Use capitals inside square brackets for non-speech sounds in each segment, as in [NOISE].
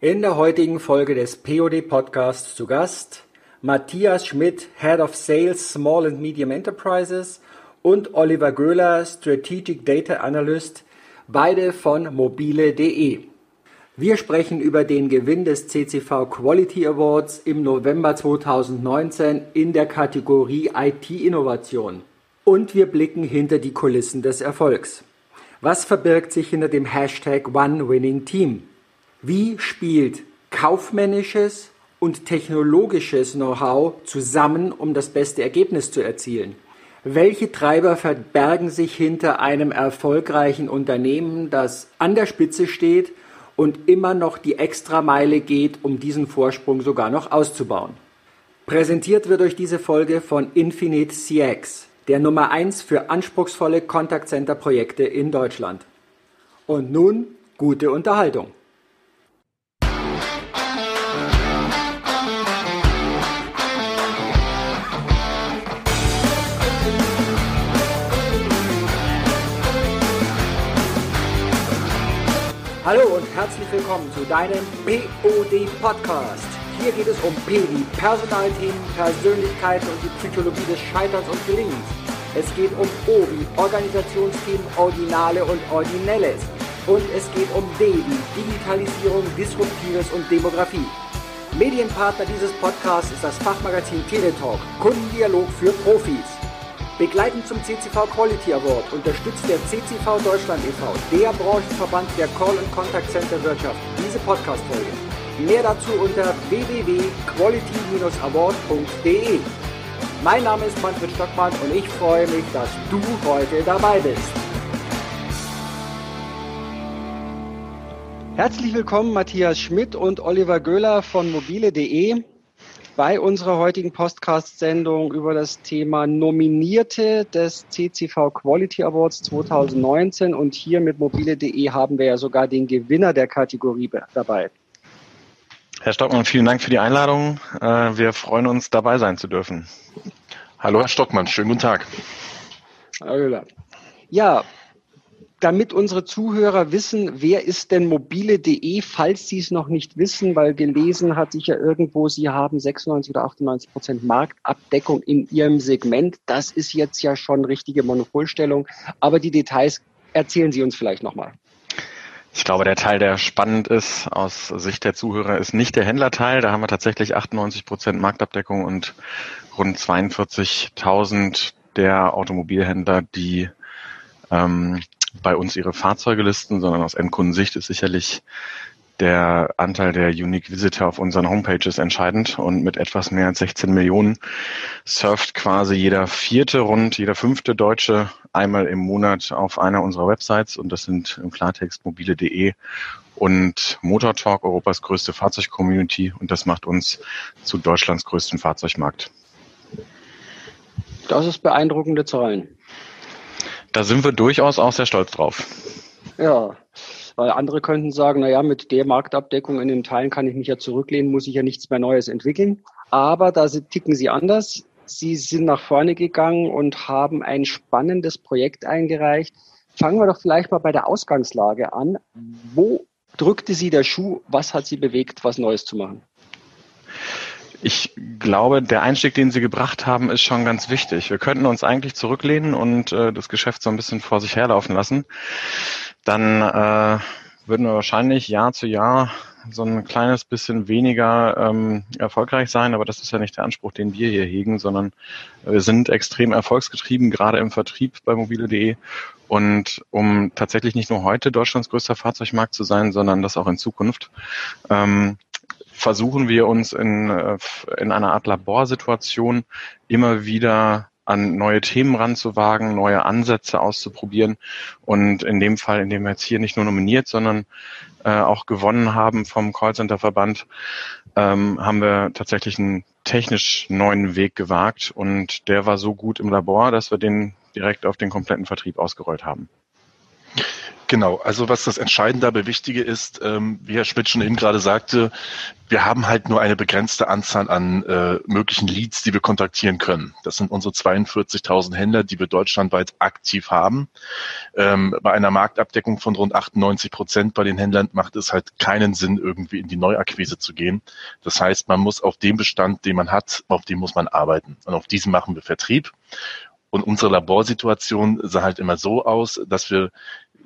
In der heutigen Folge des POD Podcasts zu Gast Matthias Schmidt, Head of Sales Small and Medium Enterprises und Oliver Göhler, Strategic Data Analyst, beide von mobile.de. Wir sprechen über den Gewinn des CCV Quality Awards im November 2019 in der Kategorie IT-Innovation. Und wir blicken hinter die Kulissen des Erfolgs. Was verbirgt sich hinter dem Hashtag OneWinningTeam? Wie spielt kaufmännisches und technologisches Know-how zusammen, um das beste Ergebnis zu erzielen? Welche Treiber verbergen sich hinter einem erfolgreichen Unternehmen, das an der Spitze steht und immer noch die Extrameile geht, um diesen Vorsprung sogar noch auszubauen? Präsentiert wird euch diese Folge von Infinite CX, der Nummer 1 für anspruchsvolle Kontaktcenter-Projekte in Deutschland. Und nun gute Unterhaltung. Hallo und herzlich willkommen zu deinem POD Podcast. Hier geht es um P wie Personalthemen, Persönlichkeiten und die Psychologie des Scheiterns und Gelingens. Es geht um O wie Organisationsthemen, Originale und Originelles. Und es geht um D wie Digitalisierung, Disruptives und Demografie. Medienpartner dieses Podcasts ist das Fachmagazin Teletalk, Kundendialog für Profis. Begleitend zum CCV Quality Award unterstützt der CCV Deutschland e.V., der Branchenverband der Call- und Contact Center Wirtschaft, diese Podcast-Folge. Mehr dazu unter www.quality-award.de. Mein Name ist Manfred Stockmann und ich freue mich, dass du heute dabei bist. Herzlich willkommen Matthias Schmidt und Oliver Göhler von mobile.de bei unserer heutigen Podcast-Sendung über das Thema Nominierte des CCV Quality Awards 2019 und hier mit mobile.de haben wir ja sogar den Gewinner der Kategorie dabei. Herr Stockmann, vielen Dank für die Einladung. Äh, wir freuen uns, dabei sein zu dürfen. Hallo, Herr Stockmann, schönen guten Tag. Ja, damit unsere Zuhörer wissen, wer ist denn mobile.de, falls sie es noch nicht wissen, weil gelesen hat sich ja irgendwo, sie haben 96 oder 98 Prozent Marktabdeckung in ihrem Segment. Das ist jetzt ja schon richtige Monopolstellung. Aber die Details erzählen Sie uns vielleicht nochmal. Ich glaube, der Teil, der spannend ist aus Sicht der Zuhörer, ist nicht der Händlerteil. Da haben wir tatsächlich 98 Prozent Marktabdeckung und rund 42.000 der Automobilhändler, die ähm, bei uns ihre Fahrzeuge listen, sondern aus Endkundensicht ist sicherlich der Anteil der Unique Visitor auf unseren Homepages entscheidend und mit etwas mehr als 16 Millionen surft quasi jeder vierte rund jeder fünfte Deutsche einmal im Monat auf einer unserer Websites und das sind im Klartext mobile.de und Motor Talk, Europas größte Fahrzeugcommunity und das macht uns zu Deutschlands größten Fahrzeugmarkt. Das ist beeindruckende Zahlen. Da sind wir durchaus auch sehr stolz drauf. Ja, weil andere könnten sagen, naja, mit der Marktabdeckung in den Teilen kann ich mich ja zurücklehnen, muss ich ja nichts mehr Neues entwickeln. Aber da ticken sie anders. Sie sind nach vorne gegangen und haben ein spannendes Projekt eingereicht. Fangen wir doch vielleicht mal bei der Ausgangslage an. Wo drückte Sie der Schuh? Was hat Sie bewegt, was Neues zu machen? Ich glaube, der Einstieg, den Sie gebracht haben, ist schon ganz wichtig. Wir könnten uns eigentlich zurücklehnen und äh, das Geschäft so ein bisschen vor sich herlaufen lassen. Dann äh, würden wir wahrscheinlich Jahr zu Jahr so ein kleines bisschen weniger ähm, erfolgreich sein, aber das ist ja nicht der Anspruch, den wir hier hegen, sondern wir sind extrem erfolgsgetrieben, gerade im Vertrieb bei mobile.de. Und um tatsächlich nicht nur heute Deutschlands größter Fahrzeugmarkt zu sein, sondern das auch in Zukunft, ähm, versuchen wir uns in, äh, in einer Art Laborsituation immer wieder an neue Themen ranzuwagen, neue Ansätze auszuprobieren und in dem Fall, in dem wir jetzt hier nicht nur nominiert, sondern äh, auch gewonnen haben vom Callcenter-Verband, ähm, haben wir tatsächlich einen technisch neuen Weg gewagt und der war so gut im Labor, dass wir den direkt auf den kompletten Vertrieb ausgerollt haben. Genau, also was das Entscheidende dabei Wichtige ist, ähm, wie Herr Schmidt schon eben gerade sagte, wir haben halt nur eine begrenzte Anzahl an äh, möglichen Leads, die wir kontaktieren können. Das sind unsere 42.000 Händler, die wir deutschlandweit aktiv haben. Ähm, bei einer Marktabdeckung von rund 98 Prozent bei den Händlern macht es halt keinen Sinn, irgendwie in die Neuakquise zu gehen. Das heißt, man muss auf dem Bestand, den man hat, auf dem muss man arbeiten. Und auf diesem machen wir Vertrieb. Und unsere Laborsituation sah halt immer so aus, dass wir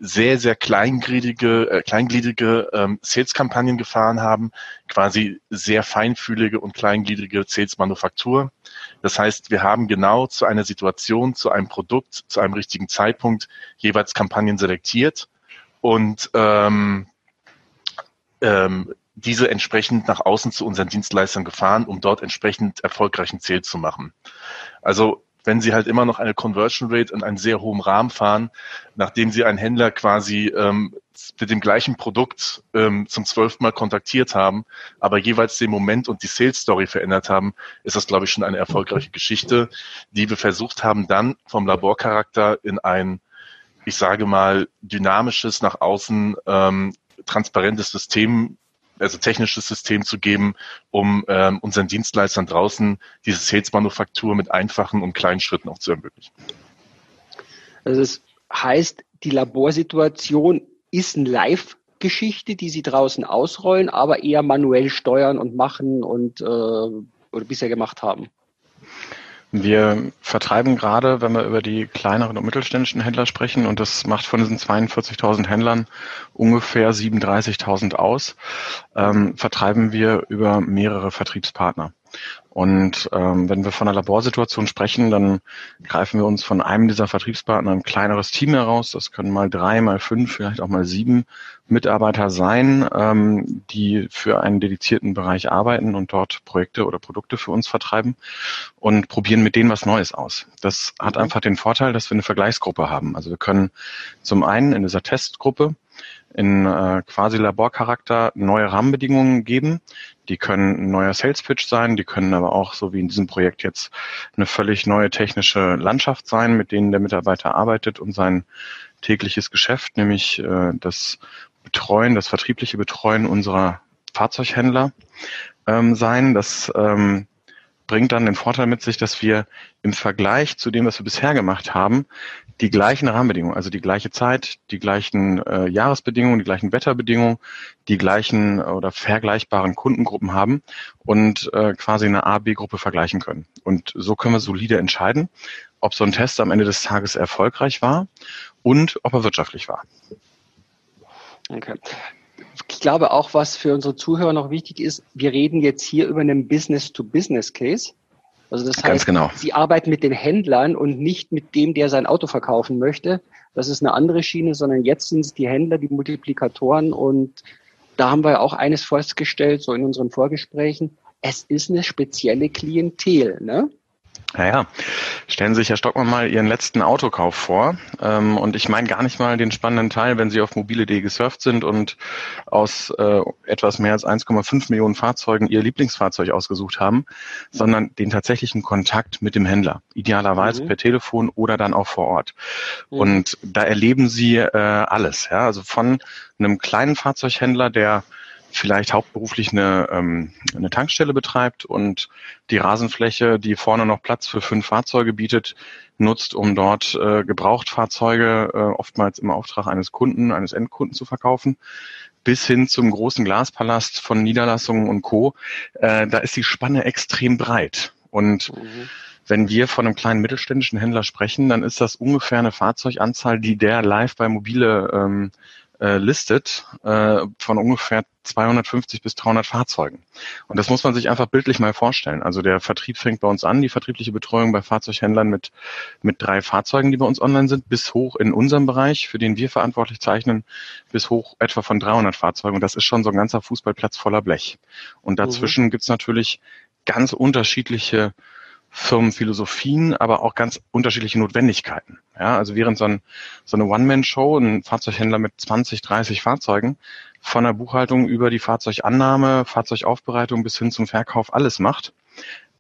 sehr, sehr kleingliedrige, äh, kleingliedrige ähm, Sales-Kampagnen gefahren haben, quasi sehr feinfühlige und kleingliedrige Sales-Manufaktur. Das heißt, wir haben genau zu einer Situation, zu einem Produkt, zu einem richtigen Zeitpunkt jeweils Kampagnen selektiert und ähm, ähm, diese entsprechend nach außen zu unseren Dienstleistern gefahren, um dort entsprechend erfolgreichen Sales zu machen. Also wenn sie halt immer noch eine Conversion Rate in einem sehr hohen Rahmen fahren, nachdem sie einen Händler quasi ähm, mit dem gleichen Produkt ähm, zum zwölften Mal kontaktiert haben, aber jeweils den Moment und die Sales Story verändert haben, ist das, glaube ich, schon eine erfolgreiche Geschichte, die wir versucht haben, dann vom Laborcharakter in ein, ich sage mal, dynamisches, nach außen ähm, transparentes System also technisches System zu geben, um ähm, unseren Dienstleistern draußen diese Sales-Manufaktur mit einfachen und kleinen Schritten auch zu ermöglichen. Also das heißt, die Laborsituation ist eine Live-Geschichte, die Sie draußen ausrollen, aber eher manuell steuern und machen und äh, oder bisher gemacht haben. Wir vertreiben gerade, wenn wir über die kleineren und mittelständischen Händler sprechen, und das macht von diesen 42.000 Händlern ungefähr 37.000 aus, ähm, vertreiben wir über mehrere Vertriebspartner. Und ähm, wenn wir von einer Laborsituation sprechen, dann greifen wir uns von einem dieser Vertriebspartner ein kleineres Team heraus. Das können mal drei, mal fünf, vielleicht auch mal sieben Mitarbeiter sein, ähm, die für einen dedizierten Bereich arbeiten und dort Projekte oder Produkte für uns vertreiben und probieren mit denen was Neues aus. Das hat mhm. einfach den Vorteil, dass wir eine Vergleichsgruppe haben. Also wir können zum einen in dieser Testgruppe in äh, quasi Laborcharakter neue Rahmenbedingungen geben. Die können ein neuer Sales Pitch sein, die können aber auch, so wie in diesem Projekt jetzt, eine völlig neue technische Landschaft sein, mit denen der Mitarbeiter arbeitet und sein tägliches Geschäft, nämlich äh, das Betreuen, das vertriebliche Betreuen unserer Fahrzeughändler ähm, sein. Das ähm, bringt dann den Vorteil mit sich, dass wir im Vergleich zu dem, was wir bisher gemacht haben, die gleichen Rahmenbedingungen, also die gleiche Zeit, die gleichen äh, Jahresbedingungen, die gleichen Wetterbedingungen, die gleichen äh, oder vergleichbaren Kundengruppen haben und äh, quasi eine A-B-Gruppe vergleichen können. Und so können wir solide entscheiden, ob so ein Test am Ende des Tages erfolgreich war und ob er wirtschaftlich war. Okay. Ich glaube auch, was für unsere Zuhörer noch wichtig ist, wir reden jetzt hier über einen Business-to-Business-Case. Also das heißt, genau. Sie arbeiten mit den Händlern und nicht mit dem, der sein Auto verkaufen möchte. Das ist eine andere Schiene, sondern jetzt sind es die Händler, die Multiplikatoren und da haben wir auch eines festgestellt, so in unseren Vorgesprächen. Es ist eine spezielle Klientel, ne? Naja, stellen Sie sich, Herr Stockmann, mal Ihren letzten Autokauf vor. Ähm, und ich meine gar nicht mal den spannenden Teil, wenn Sie auf mobile.de gesurft sind und aus äh, etwas mehr als 1,5 Millionen Fahrzeugen Ihr Lieblingsfahrzeug ausgesucht haben, sondern den tatsächlichen Kontakt mit dem Händler. Idealerweise mhm. per Telefon oder dann auch vor Ort. Mhm. Und da erleben Sie äh, alles. Ja? Also von einem kleinen Fahrzeughändler, der vielleicht hauptberuflich eine, ähm, eine Tankstelle betreibt und die Rasenfläche, die vorne noch Platz für fünf Fahrzeuge bietet, nutzt, um dort äh, Gebrauchtfahrzeuge äh, oftmals im Auftrag eines Kunden, eines Endkunden zu verkaufen, bis hin zum großen Glaspalast von Niederlassungen und Co. Äh, da ist die Spanne extrem breit. Und mhm. wenn wir von einem kleinen mittelständischen Händler sprechen, dann ist das ungefähr eine Fahrzeuganzahl, die der live bei mobile ähm, äh, listet äh, von ungefähr 250 bis 300 Fahrzeugen. Und das muss man sich einfach bildlich mal vorstellen. Also der Vertrieb fängt bei uns an, die vertriebliche Betreuung bei Fahrzeughändlern mit, mit drei Fahrzeugen, die bei uns online sind, bis hoch in unserem Bereich, für den wir verantwortlich zeichnen, bis hoch etwa von 300 Fahrzeugen. Und das ist schon so ein ganzer Fußballplatz voller Blech. Und dazwischen mhm. gibt's natürlich ganz unterschiedliche Firmenphilosophien, aber auch ganz unterschiedliche Notwendigkeiten. Ja, also während so, ein, so eine One-Man-Show, ein Fahrzeughändler mit 20, 30 Fahrzeugen, von der Buchhaltung über die Fahrzeugannahme, Fahrzeugaufbereitung bis hin zum Verkauf alles macht,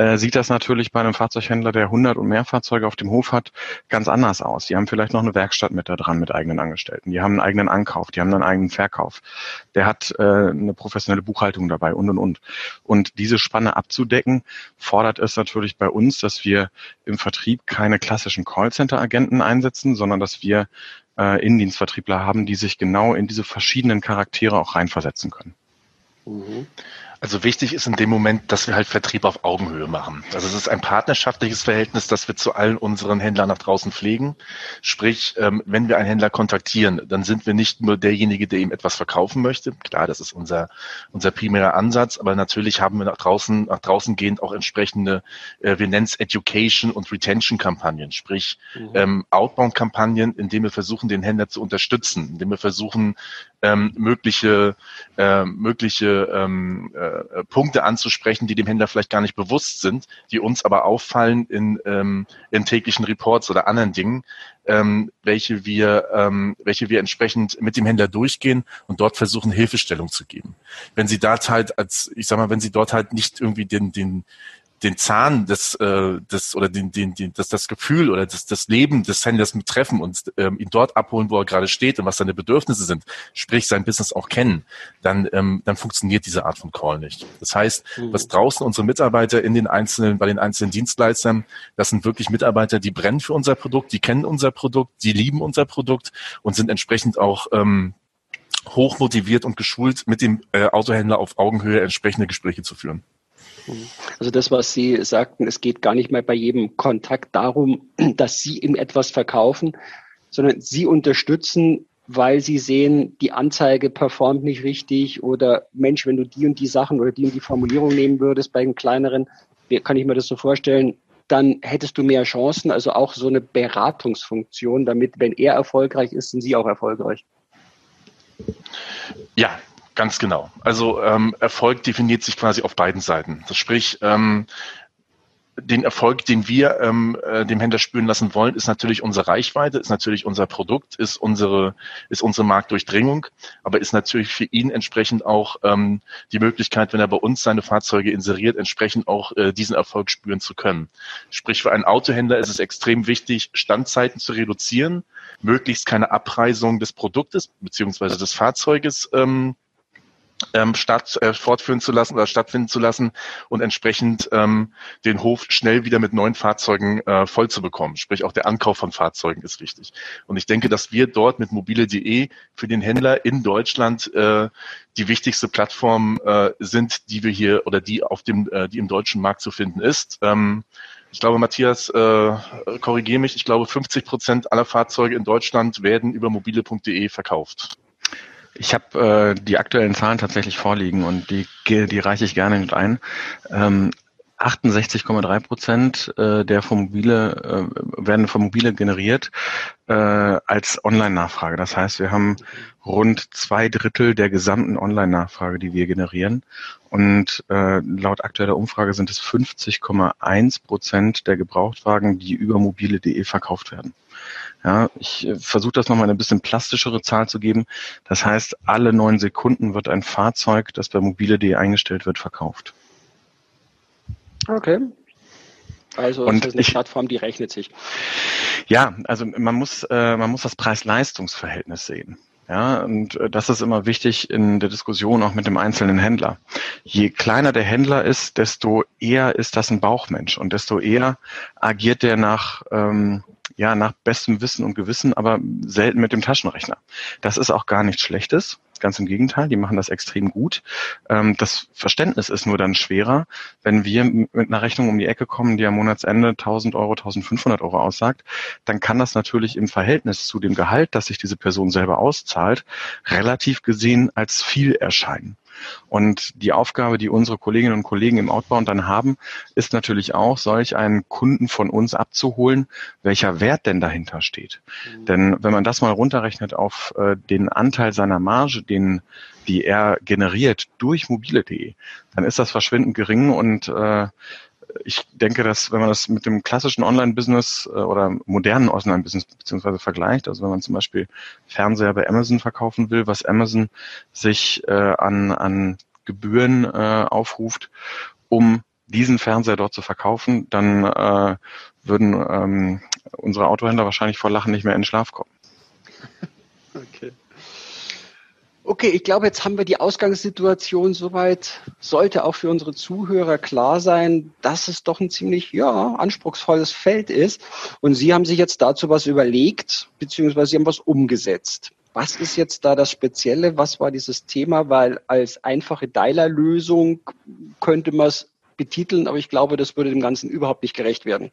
äh, sieht das natürlich bei einem Fahrzeughändler, der 100 und mehr Fahrzeuge auf dem Hof hat, ganz anders aus. Die haben vielleicht noch eine Werkstatt mit da dran mit eigenen Angestellten. Die haben einen eigenen Ankauf, die haben einen eigenen Verkauf. Der hat äh, eine professionelle Buchhaltung dabei und und und. Und diese Spanne abzudecken, fordert es natürlich bei uns, dass wir im Vertrieb keine klassischen Callcenter-Agenten einsetzen, sondern dass wir äh, Innendienstvertriebler haben, die sich genau in diese verschiedenen Charaktere auch reinversetzen können. Mhm. Also wichtig ist in dem Moment, dass wir halt Vertrieb auf Augenhöhe machen. Also es ist ein partnerschaftliches Verhältnis, das wir zu allen unseren Händlern nach draußen pflegen. Sprich, ähm, wenn wir einen Händler kontaktieren, dann sind wir nicht nur derjenige, der ihm etwas verkaufen möchte. Klar, das ist unser, unser primärer Ansatz, aber natürlich haben wir nach draußen, nach draußen gehend auch entsprechende, äh, wir nennen es Education und Retention Kampagnen, sprich mhm. ähm, Outbound-Kampagnen, indem wir versuchen, den Händler zu unterstützen, indem wir versuchen, ähm, mögliche, äh, mögliche ähm, äh, Punkte anzusprechen, die dem Händler vielleicht gar nicht bewusst sind, die uns aber auffallen in, ähm, in täglichen Reports oder anderen Dingen, ähm, welche wir, ähm, welche wir entsprechend mit dem Händler durchgehen und dort versuchen Hilfestellung zu geben. Wenn Sie dort halt als, ich sag mal, wenn Sie dort halt nicht irgendwie den, den, den Zahn des, äh, des oder den, den, den, das, das Gefühl oder das, das Leben des Händlers mit treffen und ähm, ihn dort abholen, wo er gerade steht und was seine Bedürfnisse sind, sprich sein Business auch kennen, dann, ähm, dann funktioniert diese Art von Call nicht. Das heißt, mhm. was draußen unsere Mitarbeiter in den einzelnen, bei den einzelnen Dienstleistern, das sind wirklich Mitarbeiter, die brennen für unser Produkt, die kennen unser Produkt, die lieben unser Produkt und sind entsprechend auch ähm, hoch motiviert und geschult, mit dem äh, Autohändler auf Augenhöhe entsprechende Gespräche zu führen. Also das, was Sie sagten, es geht gar nicht mehr bei jedem Kontakt darum, [CLEARS THROAT] dass Sie ihm etwas verkaufen, sondern Sie unterstützen, weil Sie sehen, die Anzeige performt nicht richtig oder Mensch, wenn du die und die Sachen oder die und die Formulierung nehmen würdest bei den kleineren, kann ich mir das so vorstellen, dann hättest du mehr Chancen, also auch so eine Beratungsfunktion, damit, wenn er erfolgreich ist, sind Sie auch erfolgreich. Ja, Ganz genau. Also ähm, Erfolg definiert sich quasi auf beiden Seiten. Das sprich, ähm, den Erfolg, den wir ähm, äh, dem Händler spüren lassen wollen, ist natürlich unsere Reichweite, ist natürlich unser Produkt, ist unsere, ist unsere Marktdurchdringung, aber ist natürlich für ihn entsprechend auch ähm, die Möglichkeit, wenn er bei uns seine Fahrzeuge inseriert, entsprechend auch äh, diesen Erfolg spüren zu können. Sprich, für einen Autohändler ist es extrem wichtig, Standzeiten zu reduzieren, möglichst keine Abreisung des Produktes beziehungsweise des Fahrzeuges ähm, ähm, statt, äh, fortführen zu lassen oder stattfinden zu lassen und entsprechend ähm, den Hof schnell wieder mit neuen Fahrzeugen äh, voll zu bekommen. Sprich, auch der Ankauf von Fahrzeugen ist wichtig. Und ich denke, dass wir dort mit mobile.de für den Händler in Deutschland äh, die wichtigste Plattform äh, sind, die wir hier oder die auf dem, äh, die im deutschen Markt zu finden ist. Ähm, ich glaube, Matthias, äh, korrigiere mich, ich glaube, 50 Prozent aller Fahrzeuge in Deutschland werden über mobile.de verkauft. Ich habe äh, die aktuellen Zahlen tatsächlich vorliegen und die, die reiche ich gerne mit ein. Ähm, 68,3 Prozent äh, der von mobile äh, werden von mobile generiert äh, als Online-Nachfrage. Das heißt, wir haben rund zwei Drittel der gesamten Online-Nachfrage, die wir generieren. Und äh, laut aktueller Umfrage sind es 50,1 Prozent der Gebrauchtwagen, die über mobile.de verkauft werden. Ja, ich äh, versuche das nochmal eine bisschen plastischere Zahl zu geben. Das heißt, alle neun Sekunden wird ein Fahrzeug, das bei mobile.de eingestellt wird, verkauft. Okay. Also das ist eine ich, Plattform, die rechnet sich. Ja, also man muss, äh, man muss das Preis-Leistungs-Verhältnis sehen. Ja, und äh, das ist immer wichtig in der Diskussion auch mit dem einzelnen Händler. Je kleiner der Händler ist, desto eher ist das ein Bauchmensch und desto eher agiert der nach, ähm, ja, nach bestem Wissen und Gewissen, aber selten mit dem Taschenrechner. Das ist auch gar nichts Schlechtes. Ganz im Gegenteil, die machen das extrem gut. Ähm, das Verständnis ist nur dann schwerer, wenn wir mit einer Rechnung um die Ecke kommen, die am Monatsende 1000 Euro, 1500 Euro aussagt, dann kann das natürlich im Verhältnis zu dem Gehalt, das sich diese Person selber auszahlt, relativ gesehen als viel erscheinen. Und die Aufgabe, die unsere Kolleginnen und Kollegen im Outbound dann haben, ist natürlich auch, solch einen Kunden von uns abzuholen, welcher Wert denn dahinter steht. Mhm. Denn wenn man das mal runterrechnet auf äh, den Anteil seiner Marge, den die er generiert durch mobile.de, dann ist das verschwindend gering und äh, ich denke, dass wenn man das mit dem klassischen Online-Business äh, oder modernen Online-Business beziehungsweise vergleicht, also wenn man zum Beispiel Fernseher bei Amazon verkaufen will, was Amazon sich äh, an, an Gebühren äh, aufruft, um diesen Fernseher dort zu verkaufen, dann äh, würden ähm, unsere Autohändler wahrscheinlich vor Lachen nicht mehr in den Schlaf kommen. [LAUGHS] Okay. Okay, ich glaube, jetzt haben wir die Ausgangssituation soweit. Sollte auch für unsere Zuhörer klar sein, dass es doch ein ziemlich ja, anspruchsvolles Feld ist. Und Sie haben sich jetzt dazu was überlegt, beziehungsweise Sie haben was umgesetzt. Was ist jetzt da das Spezielle? Was war dieses Thema? Weil als einfache Dialer-Lösung könnte man es betiteln, aber ich glaube, das würde dem Ganzen überhaupt nicht gerecht werden.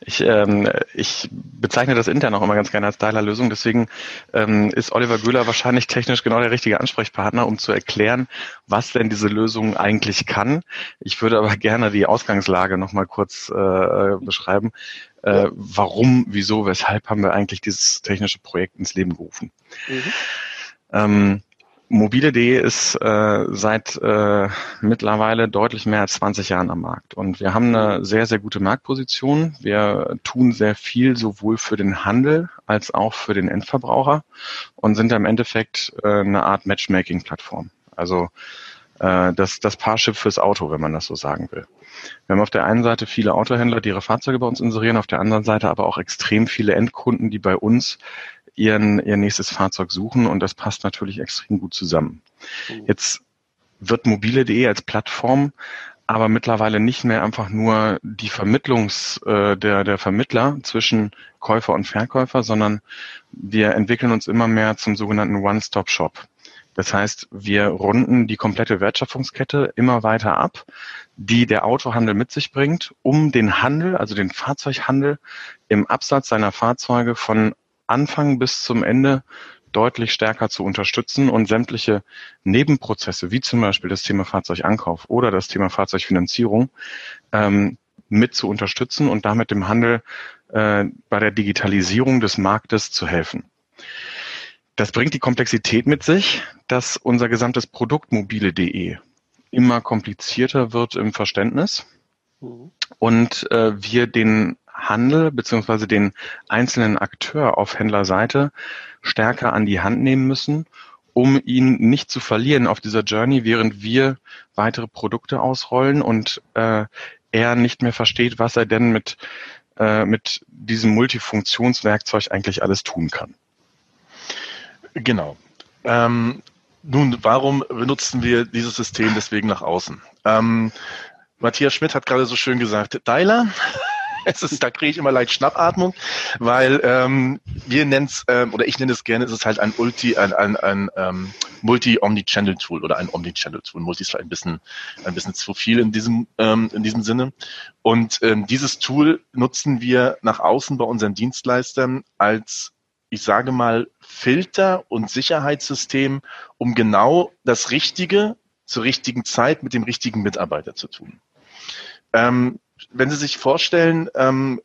Ich, ähm, ich bezeichne das intern auch immer ganz gerne als Dialer-Lösung. Deswegen ähm, ist Oliver Göhler wahrscheinlich technisch genau der richtige Ansprechpartner, um zu erklären, was denn diese Lösung eigentlich kann. Ich würde aber gerne die Ausgangslage nochmal kurz äh, beschreiben. Äh, warum, wieso, weshalb haben wir eigentlich dieses technische Projekt ins Leben gerufen? Mhm. Ähm, Mobile.de ist äh, seit äh, mittlerweile deutlich mehr als 20 Jahren am Markt und wir haben eine sehr, sehr gute Marktposition. Wir tun sehr viel sowohl für den Handel als auch für den Endverbraucher und sind im Endeffekt äh, eine Art Matchmaking-Plattform. Also äh, das, das Parship fürs Auto, wenn man das so sagen will. Wir haben auf der einen Seite viele Autohändler, die ihre Fahrzeuge bei uns inserieren, auf der anderen Seite aber auch extrem viele Endkunden, die bei uns ihren, ihr nächstes Fahrzeug suchen und das passt natürlich extrem gut zusammen. Mhm. Jetzt wird mobile.de als Plattform aber mittlerweile nicht mehr einfach nur die Vermittlungs, äh, der, der Vermittler zwischen Käufer und Verkäufer, sondern wir entwickeln uns immer mehr zum sogenannten One-Stop-Shop. Das heißt, wir runden die komplette Wertschöpfungskette immer weiter ab, die der Autohandel mit sich bringt, um den Handel, also den Fahrzeughandel im Absatz seiner Fahrzeuge von Anfang bis zum Ende deutlich stärker zu unterstützen und sämtliche Nebenprozesse, wie zum Beispiel das Thema Fahrzeugankauf oder das Thema Fahrzeugfinanzierung, ähm, mit zu unterstützen und damit dem Handel äh, bei der Digitalisierung des Marktes zu helfen. Das bringt die Komplexität mit sich, dass unser gesamtes Produkt mobile.de immer komplizierter wird im Verständnis mhm. und äh, wir den Handel beziehungsweise den einzelnen Akteur auf Händlerseite stärker an die Hand nehmen müssen, um ihn nicht zu verlieren auf dieser Journey, während wir weitere Produkte ausrollen und äh, er nicht mehr versteht, was er denn mit, äh, mit diesem Multifunktionswerkzeug eigentlich alles tun kann. Genau. Ähm, nun, warum benutzen wir dieses System deswegen nach außen? Ähm, Matthias Schmidt hat gerade so schön gesagt, Dialer es ist, da kriege ich immer leicht Schnappatmung, weil ähm, wir nennen es, ähm, oder ich nenne es gerne, es ist halt ein Ulti, ein, ein, ein ähm, Multi-Omni-Channel-Tool oder ein Omni-Channel-Tool. Multi ist vielleicht ein bisschen, ein bisschen zu viel in diesem, ähm, in diesem Sinne. Und ähm, dieses Tool nutzen wir nach außen bei unseren Dienstleistern als ich sage mal, Filter und Sicherheitssystem, um genau das Richtige zur richtigen Zeit mit dem richtigen Mitarbeiter zu tun. Ähm, wenn Sie sich vorstellen, ähm,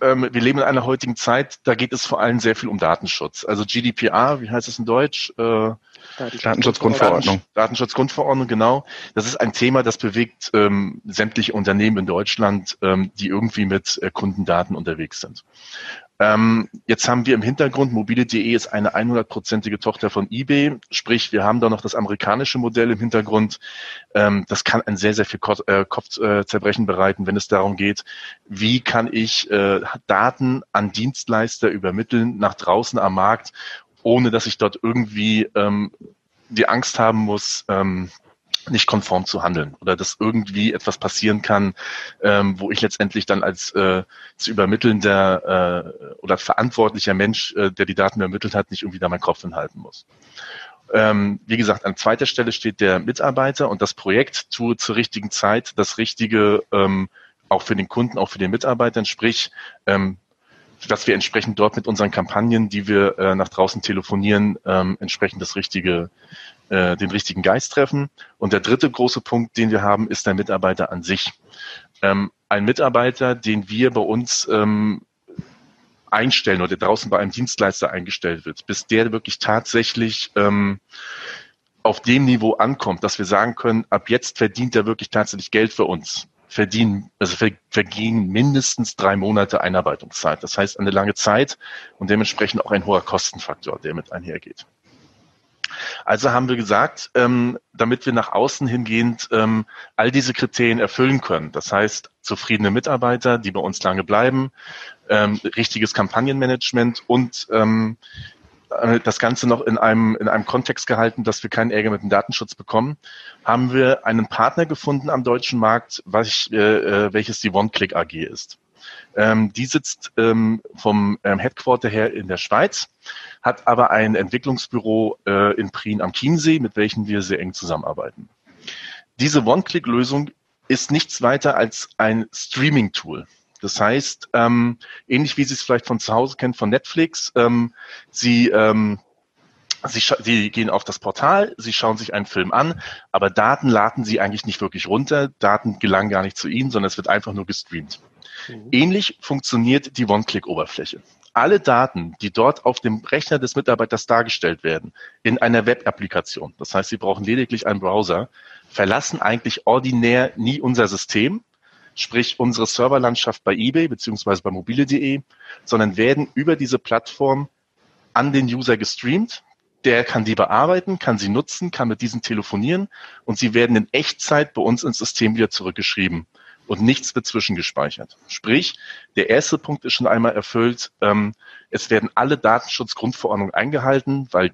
ähm, wir leben in einer heutigen Zeit, da geht es vor allem sehr viel um Datenschutz. Also GDPR, wie heißt es in Deutsch? Äh, Datenschutzgrundverordnung. Datenschutzgrundverordnung, genau. Das ist ein Thema, das bewegt ähm, sämtliche Unternehmen in Deutschland, ähm, die irgendwie mit äh, Kundendaten unterwegs sind. Ähm, jetzt haben wir im Hintergrund, mobile.de ist eine 100-prozentige Tochter von eBay, sprich wir haben da noch das amerikanische Modell im Hintergrund. Ähm, das kann ein sehr, sehr viel Ko äh, Kopfzerbrechen bereiten, wenn es darum geht, wie kann ich äh, Daten an Dienstleister übermitteln nach draußen am Markt, ohne dass ich dort irgendwie ähm, die Angst haben muss, ähm, nicht konform zu handeln oder dass irgendwie etwas passieren kann, ähm, wo ich letztendlich dann als äh, zu übermittelnder äh, oder verantwortlicher Mensch, äh, der die Daten übermittelt hat, nicht irgendwie da meinen Kopf hinhalten muss. Ähm, wie gesagt, an zweiter Stelle steht der Mitarbeiter und das Projekt tue zur richtigen Zeit das Richtige ähm, auch für den Kunden, auch für den Mitarbeitern, sprich ähm, dass wir entsprechend dort mit unseren Kampagnen, die wir äh, nach draußen telefonieren, ähm, entsprechend das richtige äh, den richtigen Geist treffen. Und der dritte große Punkt, den wir haben, ist der Mitarbeiter an sich. Ähm, ein Mitarbeiter, den wir bei uns ähm, einstellen oder der draußen bei einem Dienstleister eingestellt wird, bis der wirklich tatsächlich ähm, auf dem Niveau ankommt, dass wir sagen können, ab jetzt verdient er wirklich tatsächlich Geld für uns. Verdienen, also ver, vergehen mindestens drei Monate Einarbeitungszeit. Das heißt eine lange Zeit und dementsprechend auch ein hoher Kostenfaktor, der mit einhergeht. Also haben wir gesagt, ähm, damit wir nach außen hingehend ähm, all diese Kriterien erfüllen können, das heißt zufriedene Mitarbeiter, die bei uns lange bleiben, ähm, richtiges Kampagnenmanagement und ähm, äh, das Ganze noch in einem, in einem Kontext gehalten, dass wir keinen Ärger mit dem Datenschutz bekommen, haben wir einen Partner gefunden am deutschen Markt, was äh, äh welches die OneClick AG ist. Ähm, die sitzt ähm, vom ähm, Headquarter her in der Schweiz, hat aber ein Entwicklungsbüro äh, in Prien am Chiemsee, mit welchem wir sehr eng zusammenarbeiten. Diese One-Click-Lösung ist nichts weiter als ein Streaming-Tool. Das heißt, ähm, ähnlich wie Sie es vielleicht von zu Hause kennen von Netflix, ähm, Sie ähm, Sie, Sie gehen auf das Portal, Sie schauen sich einen Film an, aber Daten laden Sie eigentlich nicht wirklich runter. Daten gelangen gar nicht zu Ihnen, sondern es wird einfach nur gestreamt. Mhm. Ähnlich funktioniert die One-Click-Oberfläche. Alle Daten, die dort auf dem Rechner des Mitarbeiters dargestellt werden, in einer Web-Applikation, das heißt, Sie brauchen lediglich einen Browser, verlassen eigentlich ordinär nie unser System, sprich unsere Serverlandschaft bei eBay beziehungsweise bei mobile.de, sondern werden über diese Plattform an den User gestreamt. Der kann die bearbeiten, kann sie nutzen, kann mit diesen telefonieren und sie werden in Echtzeit bei uns ins System wieder zurückgeschrieben und nichts wird zwischengespeichert. Sprich, der erste Punkt ist schon einmal erfüllt. Ähm, es werden alle Datenschutzgrundverordnungen eingehalten, weil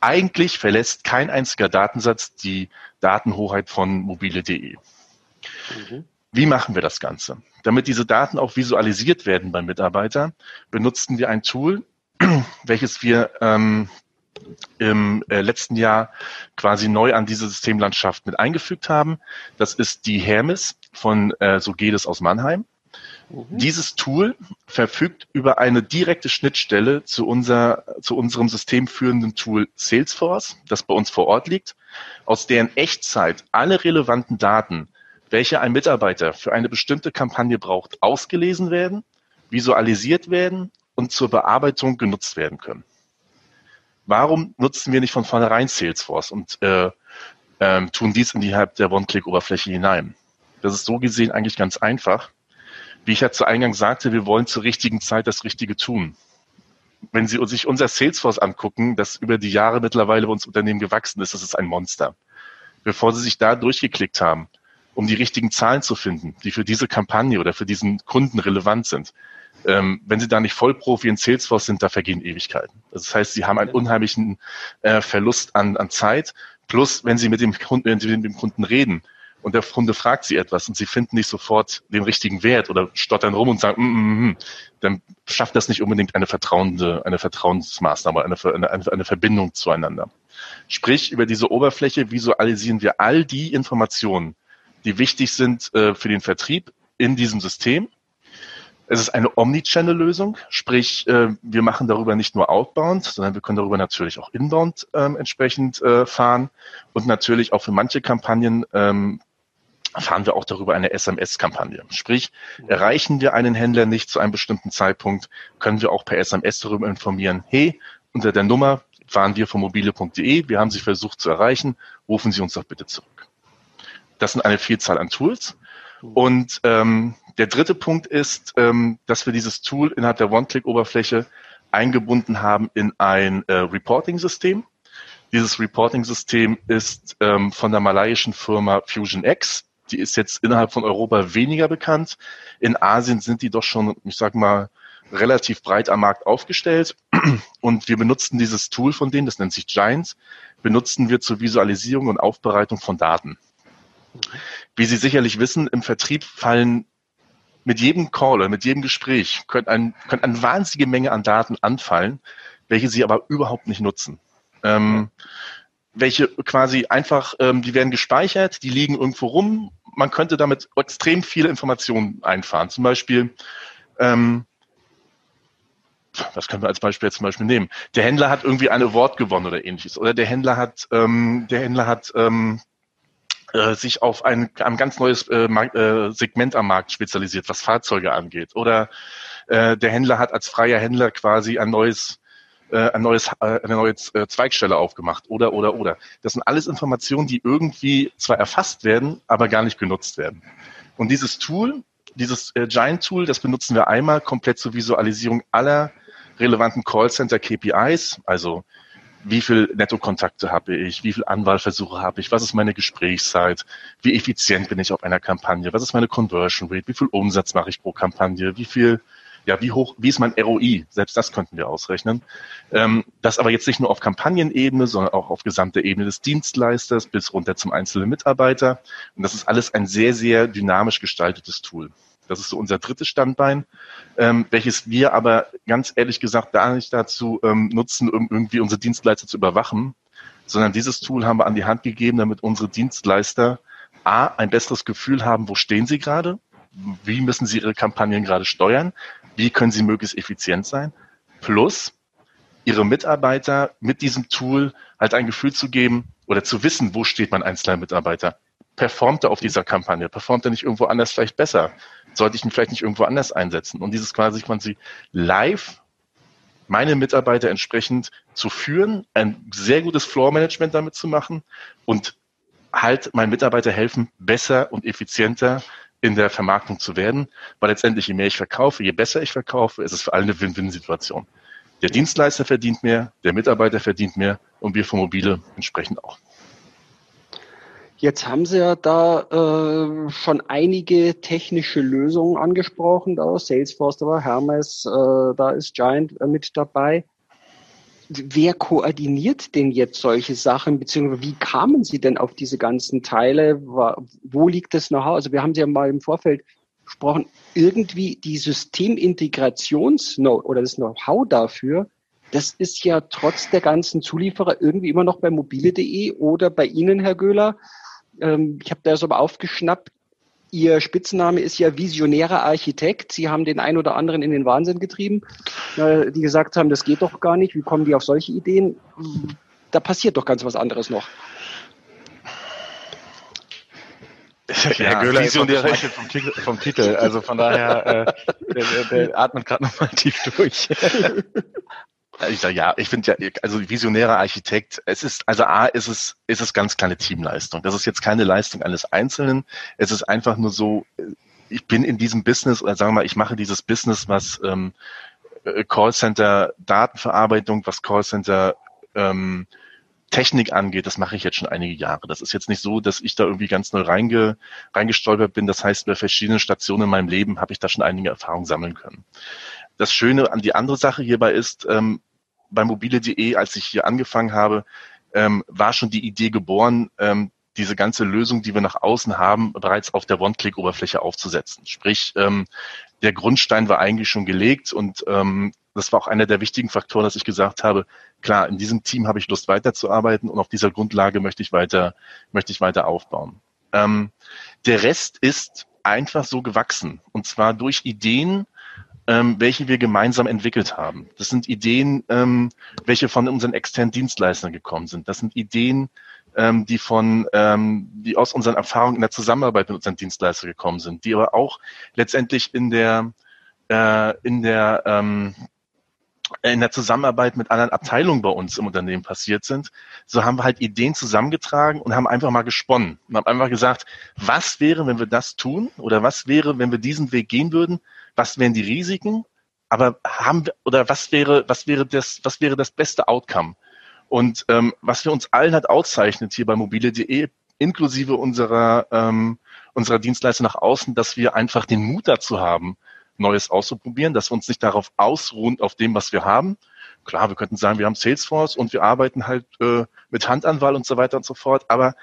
eigentlich verlässt kein einziger Datensatz die Datenhoheit von mobile.de. Mhm. Wie machen wir das Ganze? Damit diese Daten auch visualisiert werden beim Mitarbeiter, benutzen wir ein Tool, [CLEARS THROAT] welches wir ähm, im äh, letzten Jahr quasi neu an diese Systemlandschaft mit eingefügt haben. Das ist die Hermes von äh, So geht es aus Mannheim. Mhm. Dieses Tool verfügt über eine direkte Schnittstelle zu, unser, zu unserem systemführenden Tool Salesforce, das bei uns vor Ort liegt, aus deren Echtzeit alle relevanten Daten welche ein Mitarbeiter für eine bestimmte Kampagne braucht, ausgelesen werden, visualisiert werden und zur Bearbeitung genutzt werden können. Warum nutzen wir nicht von vornherein Salesforce und äh, äh, tun dies innerhalb der One-Click-Oberfläche hinein? Das ist so gesehen eigentlich ganz einfach. Wie ich ja zu Eingang sagte, wir wollen zur richtigen Zeit das Richtige tun. Wenn Sie sich unser Salesforce angucken, das über die Jahre mittlerweile bei uns Unternehmen gewachsen ist, das ist ein Monster. Bevor Sie sich da durchgeklickt haben, um die richtigen Zahlen zu finden, die für diese Kampagne oder für diesen Kunden relevant sind. Ähm, wenn Sie da nicht Vollprofi in Salesforce sind, da vergehen Ewigkeiten. Das heißt, Sie haben einen unheimlichen äh, Verlust an, an Zeit. Plus, wenn Sie mit dem Kunden, wenn Sie mit dem Kunden reden und der Kunde fragt Sie etwas und Sie finden nicht sofort den richtigen Wert oder stottern rum und sagen, mm, mm, mm, dann schafft das nicht unbedingt eine vertrauende, eine Vertrauensmaßnahme, eine, eine, eine Verbindung zueinander. Sprich, über diese Oberfläche visualisieren wir all die Informationen, die wichtig sind äh, für den Vertrieb in diesem System. Es ist eine Omnichannel-Lösung, sprich, äh, wir machen darüber nicht nur outbound, sondern wir können darüber natürlich auch inbound ähm, entsprechend äh, fahren und natürlich auch für manche Kampagnen ähm, fahren wir auch darüber eine SMS-Kampagne. Sprich, erreichen wir einen Händler nicht zu einem bestimmten Zeitpunkt, können wir auch per SMS darüber informieren, hey, unter der Nummer fahren wir von mobile.de, wir haben Sie versucht zu erreichen, rufen Sie uns doch bitte zurück. Das sind eine Vielzahl an Tools. Und ähm, der dritte Punkt ist, ähm, dass wir dieses Tool innerhalb der One-Click-Oberfläche eingebunden haben in ein äh, Reporting-System. Dieses Reporting-System ist ähm, von der malaiischen Firma Fusion X. Die ist jetzt innerhalb von Europa weniger bekannt. In Asien sind die doch schon, ich sag mal, relativ breit am Markt aufgestellt. Und wir benutzen dieses Tool von denen, das nennt sich Giants, benutzen wir zur Visualisierung und Aufbereitung von Daten. Wie Sie sicherlich wissen, im Vertrieb fallen mit jedem Call oder mit jedem Gespräch können, ein, können eine wahnsinnige Menge an Daten anfallen, welche Sie aber überhaupt nicht nutzen. Ähm, welche quasi einfach, ähm, die werden gespeichert, die liegen irgendwo rum. Man könnte damit extrem viele Informationen einfahren. Zum Beispiel, ähm, was können wir als Beispiel jetzt zum Beispiel nehmen? Der Händler hat irgendwie eine Award gewonnen oder ähnliches. Oder der Händler hat, ähm, der Händler hat ähm, äh, sich auf ein, ein ganz neues äh, äh, Segment am Markt spezialisiert, was Fahrzeuge angeht. Oder äh, der Händler hat als freier Händler quasi ein neues äh, ein neues, äh, eine neue äh, Zweigstelle aufgemacht oder, oder, oder. Das sind alles Informationen, die irgendwie zwar erfasst werden, aber gar nicht genutzt werden. Und dieses Tool, dieses äh, Giant-Tool, das benutzen wir einmal komplett zur Visualisierung aller relevanten Callcenter KPIs, also wie viel Nettokontakte habe ich, wie viel Anwahlversuche habe ich, was ist meine Gesprächszeit, wie effizient bin ich auf einer Kampagne, was ist meine Conversion Rate, wie viel Umsatz mache ich pro Kampagne, wie viel, ja, wie hoch, wie ist mein ROI, selbst das könnten wir ausrechnen. Ähm, das aber jetzt nicht nur auf Kampagnenebene, sondern auch auf gesamter Ebene des Dienstleisters bis runter zum einzelnen Mitarbeiter. Und das ist alles ein sehr, sehr dynamisch gestaltetes Tool. Das ist so unser drittes Standbein, ähm, welches wir aber ganz ehrlich gesagt da nicht dazu ähm, nutzen, um irgendwie unsere Dienstleister zu überwachen, sondern dieses Tool haben wir an die Hand gegeben, damit unsere Dienstleister A, ein besseres Gefühl haben, wo stehen sie gerade, wie müssen sie ihre Kampagnen gerade steuern, wie können sie möglichst effizient sein, plus ihre Mitarbeiter mit diesem Tool halt ein Gefühl zu geben oder zu wissen, wo steht mein einzelner Mitarbeiter. Performt er auf dieser Kampagne? Performt er nicht irgendwo anders vielleicht besser? Sollte ich ihn vielleicht nicht irgendwo anders einsetzen? Und dieses quasi quasi live meine Mitarbeiter entsprechend zu führen, ein sehr gutes Floor-Management damit zu machen und halt meinen Mitarbeiter helfen, besser und effizienter in der Vermarktung zu werden, weil letztendlich je mehr ich verkaufe, je besser ich verkaufe, ist es für alle eine Win-Win-Situation. Der Dienstleister verdient mehr, der Mitarbeiter verdient mehr und wir für Mobile entsprechend auch. Jetzt haben Sie ja da äh, schon einige technische Lösungen angesprochen. Da Salesforce, da war Hermes, äh, da ist Giant äh, mit dabei. Wer koordiniert denn jetzt solche Sachen, beziehungsweise wie kamen Sie denn auf diese ganzen Teile? Wo liegt das Know-how? Also wir haben Sie ja mal im Vorfeld gesprochen, irgendwie die Systemintegrations- oder das Know-how dafür, das ist ja trotz der ganzen Zulieferer irgendwie immer noch bei mobile.de oder bei Ihnen, Herr Göhler. Ähm, ich habe da so aufgeschnappt. Ihr Spitzname ist ja visionärer Architekt. Sie haben den einen oder anderen in den Wahnsinn getrieben, äh, die gesagt haben, das geht doch gar nicht. Wie kommen die auf solche Ideen? Da passiert doch ganz was anderes noch. Ja, Herr Göhler Visionär ist vom, vom, Titel, also von daher, äh, der, der, der atmet gerade nochmal tief durch. [LAUGHS] Ich sage ja, ich finde ja, also visionärer Architekt, es ist, also A, ist es, ist es ganz kleine Teamleistung. Das ist jetzt keine Leistung eines Einzelnen. Es ist einfach nur so, ich bin in diesem Business, oder sagen wir mal, ich mache dieses Business, was ähm, äh, Callcenter Datenverarbeitung, was Callcenter ähm, Technik angeht, das mache ich jetzt schon einige Jahre. Das ist jetzt nicht so, dass ich da irgendwie ganz neu reinge, reingestolpert bin. Das heißt, bei verschiedenen Stationen in meinem Leben habe ich da schon einige Erfahrungen sammeln können. Das Schöne an die andere Sache hierbei ist, ähm, bei mobile.de, als ich hier angefangen habe, ähm, war schon die Idee geboren, ähm, diese ganze Lösung, die wir nach außen haben, bereits auf der One-Click-Oberfläche aufzusetzen. Sprich, ähm, der Grundstein war eigentlich schon gelegt und ähm, das war auch einer der wichtigen Faktoren, dass ich gesagt habe, klar, in diesem Team habe ich Lust weiterzuarbeiten und auf dieser Grundlage möchte ich weiter, möchte ich weiter aufbauen. Ähm, der Rest ist einfach so gewachsen und zwar durch Ideen, ähm, welche wir gemeinsam entwickelt haben. Das sind Ideen, ähm, welche von unseren externen Dienstleistern gekommen sind. Das sind Ideen, ähm, die von, ähm, die aus unseren Erfahrungen in der Zusammenarbeit mit unseren Dienstleistern gekommen sind, die aber auch letztendlich in der äh, in der ähm, in der Zusammenarbeit mit anderen Abteilungen bei uns im Unternehmen passiert sind, so haben wir halt Ideen zusammengetragen und haben einfach mal gesponnen und haben einfach gesagt, was wäre, wenn wir das tun oder was wäre, wenn wir diesen Weg gehen würden, was wären die Risiken, aber haben wir, oder was wäre, was wäre das, was wäre das beste Outcome? Und ähm, was wir uns allen hat auszeichnet hier bei mobile.de, inklusive unserer, ähm, unserer Dienstleister nach außen, dass wir einfach den Mut dazu haben, Neues auszuprobieren, dass wir uns nicht darauf ausruhen, auf dem, was wir haben. Klar, wir könnten sagen, wir haben Salesforce und wir arbeiten halt äh, mit Handanwahl und so weiter und so fort, aber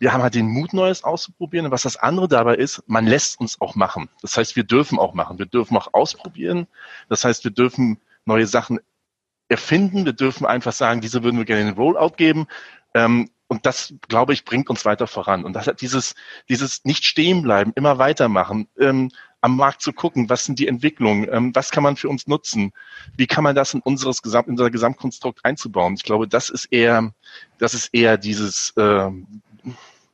wir haben halt den Mut, Neues auszuprobieren. Und was das andere dabei ist, man lässt uns auch machen. Das heißt, wir dürfen auch machen. Wir dürfen auch ausprobieren. Das heißt, wir dürfen neue Sachen erfinden. Wir dürfen einfach sagen, diese würden wir gerne in den Rollout geben. Ähm, und das, glaube ich, bringt uns weiter voran. Und das hat dieses, dieses nicht stehen bleiben, immer weitermachen, ähm, am Markt zu gucken, was sind die Entwicklungen, ähm, was kann man für uns nutzen, wie kann man das in unseres Gesamt, in unser Gesamtkonstrukt einzubauen. Ich glaube, das ist eher, das ist eher dieses, äh,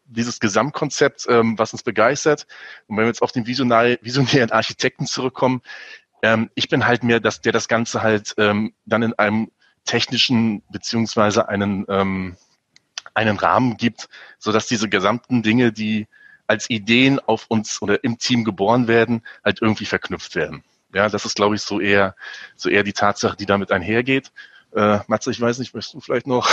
dieses Gesamtkonzept, ähm, was uns begeistert. Und wenn wir jetzt auf den visionär, visionären Architekten zurückkommen, ähm, ich bin halt mehr, dass der das Ganze halt ähm, dann in einem technischen beziehungsweise einen ähm, einen Rahmen gibt, so dass diese gesamten Dinge, die als Ideen auf uns oder im Team geboren werden, halt irgendwie verknüpft werden. Ja, das ist, glaube ich, so eher, so eher die Tatsache, die damit einhergeht. Äh, Matze, ich weiß nicht, möchtest du vielleicht noch?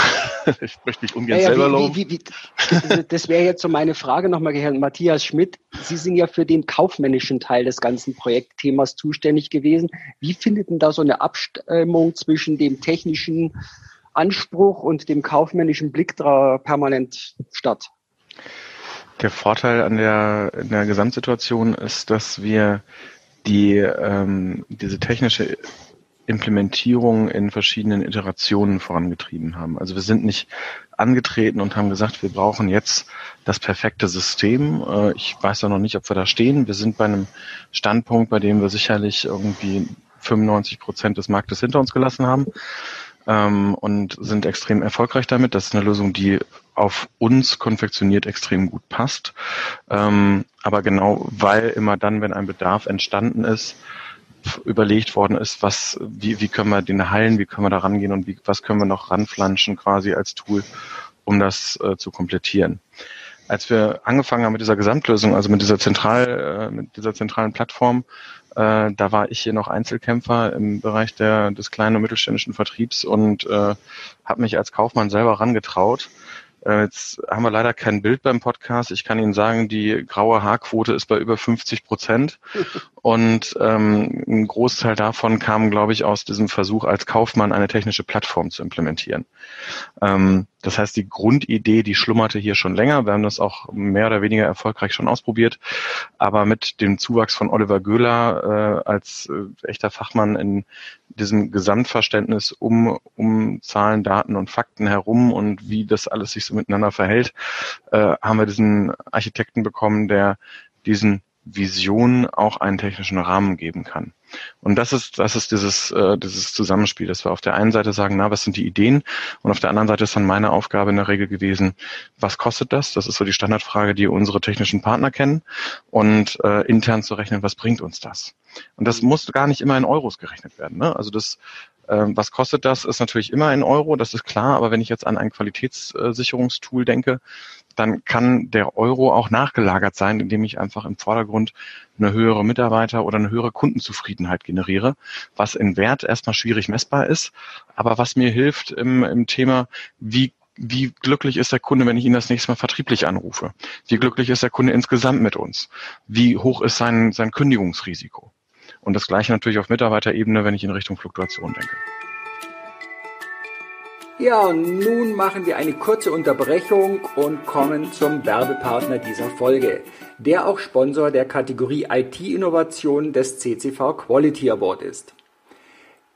[LAUGHS] ich möchte mich ungern ja, ja, selber laufen. Wie, wie, wie, das wäre jetzt so meine Frage nochmal, Herr Matthias Schmidt. Sie sind ja für den kaufmännischen Teil des ganzen Projektthemas zuständig gewesen. Wie findet denn da so eine Abstimmung zwischen dem technischen Anspruch und dem kaufmännischen Blick da permanent statt? Der Vorteil an der, in der Gesamtsituation ist, dass wir die ähm, diese technische Implementierung in verschiedenen Iterationen vorangetrieben haben. Also wir sind nicht angetreten und haben gesagt, wir brauchen jetzt das perfekte System. Äh, ich weiß ja noch nicht, ob wir da stehen. Wir sind bei einem Standpunkt, bei dem wir sicherlich irgendwie 95 Prozent des Marktes hinter uns gelassen haben ähm, und sind extrem erfolgreich damit. Das ist eine Lösung, die auf uns konfektioniert extrem gut passt. Ähm, aber genau weil immer dann, wenn ein Bedarf entstanden ist, überlegt worden ist, was, wie, wie können wir den heilen, wie können wir da rangehen und wie, was können wir noch ranflanschen quasi als Tool, um das äh, zu komplettieren. Als wir angefangen haben mit dieser Gesamtlösung, also mit dieser zentral, äh, mit dieser zentralen Plattform, äh, da war ich hier noch Einzelkämpfer im Bereich der, des kleinen und mittelständischen Vertriebs und äh, habe mich als Kaufmann selber rangetraut jetzt haben wir leider kein Bild beim Podcast. Ich kann Ihnen sagen, die graue Haarquote ist bei über 50 Prozent. [LAUGHS] Und ähm, ein Großteil davon kam, glaube ich, aus diesem Versuch, als Kaufmann eine technische Plattform zu implementieren. Ähm, das heißt, die Grundidee, die schlummerte hier schon länger. Wir haben das auch mehr oder weniger erfolgreich schon ausprobiert. Aber mit dem Zuwachs von Oliver Göhler äh, als äh, echter Fachmann in diesem Gesamtverständnis um, um Zahlen, Daten und Fakten herum und wie das alles sich so miteinander verhält, äh, haben wir diesen Architekten bekommen, der diesen Vision auch einen technischen Rahmen geben kann. Und das ist, das ist dieses, äh, dieses Zusammenspiel, dass wir auf der einen Seite sagen, na, was sind die Ideen? Und auf der anderen Seite ist dann meine Aufgabe in der Regel gewesen, was kostet das? Das ist so die Standardfrage, die unsere technischen Partner kennen und äh, intern zu rechnen, was bringt uns das? Und das muss gar nicht immer in Euros gerechnet werden. Ne? Also das ähm, was kostet das? Ist natürlich immer in Euro, das ist klar, aber wenn ich jetzt an ein Qualitätssicherungstool denke, dann kann der Euro auch nachgelagert sein, indem ich einfach im Vordergrund eine höhere Mitarbeiter- oder eine höhere Kundenzufriedenheit generiere, was in Wert erstmal schwierig messbar ist, aber was mir hilft im, im Thema, wie wie glücklich ist der Kunde, wenn ich ihn das nächste Mal vertrieblich anrufe? Wie glücklich ist der Kunde insgesamt mit uns? Wie hoch ist sein, sein Kündigungsrisiko? Und das gleiche natürlich auf Mitarbeiterebene, wenn ich in Richtung Fluktuation denke. Ja, und nun machen wir eine kurze Unterbrechung und kommen zum Werbepartner dieser Folge, der auch Sponsor der Kategorie IT-Innovation des CCV Quality Award ist.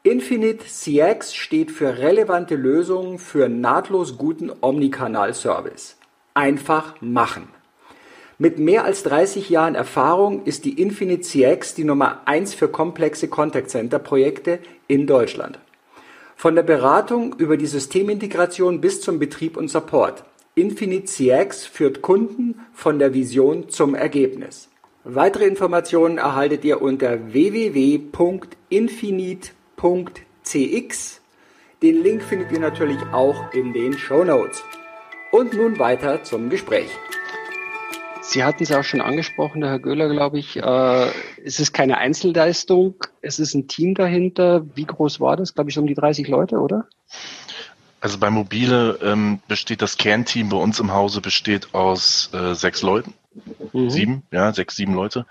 Infinite CX steht für relevante Lösungen für nahtlos guten Omnikanal-Service. Einfach machen. Mit mehr als 30 Jahren Erfahrung ist die Infinite CX die Nummer 1 für komplexe Contact Center Projekte in Deutschland. Von der Beratung über die Systemintegration bis zum Betrieb und Support. Infinite CX führt Kunden von der Vision zum Ergebnis. Weitere Informationen erhaltet ihr unter www.infinite.cx. Den Link findet ihr natürlich auch in den Show Notes. Und nun weiter zum Gespräch. Sie hatten es auch schon angesprochen, der Herr Göhler, glaube ich. Äh, es ist keine Einzelleistung, es ist ein Team dahinter. Wie groß war das? Glaube ich, um die 30 Leute, oder? Also bei Mobile ähm, besteht das Kernteam bei uns im Hause besteht aus äh, sechs Leuten. Mhm. Sieben, ja, sechs, sieben Leute.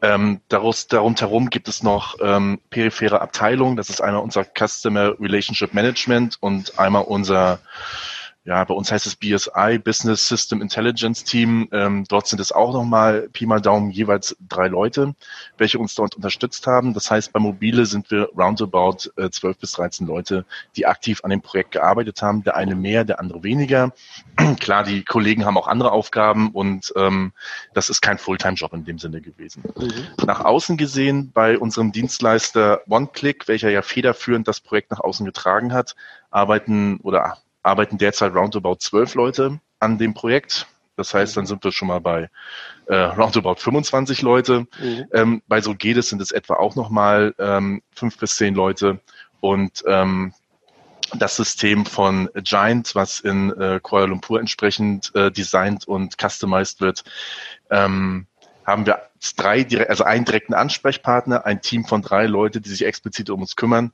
Ähm, daraus, darum herum gibt es noch ähm, periphere Abteilungen. Das ist einmal unser Customer Relationship Management und einmal unser ja, bei uns heißt es BSI, Business System Intelligence Team. Ähm, dort sind es auch nochmal Pi mal Daumen jeweils drei Leute, welche uns dort unterstützt haben. Das heißt, bei Mobile sind wir roundabout äh, 12 bis 13 Leute, die aktiv an dem Projekt gearbeitet haben. Der eine mehr, der andere weniger. [CLEARS THROAT] Klar, die Kollegen haben auch andere Aufgaben und ähm, das ist kein Fulltime-Job in dem Sinne gewesen. Mhm. Nach außen gesehen, bei unserem Dienstleister OneClick, welcher ja federführend das Projekt nach außen getragen hat, arbeiten oder arbeiten derzeit roundabout zwölf Leute an dem Projekt. Das heißt, dann sind wir schon mal bei äh, roundabout 25 Leute. Mhm. Ähm, bei So geht es sind es etwa auch nochmal ähm, fünf bis zehn Leute. Und ähm, das System von Giant, was in äh, Kuala Lumpur entsprechend äh, designt und customized wird, ähm, haben wir drei, also einen direkten Ansprechpartner, ein Team von drei Leute, die sich explizit um uns kümmern,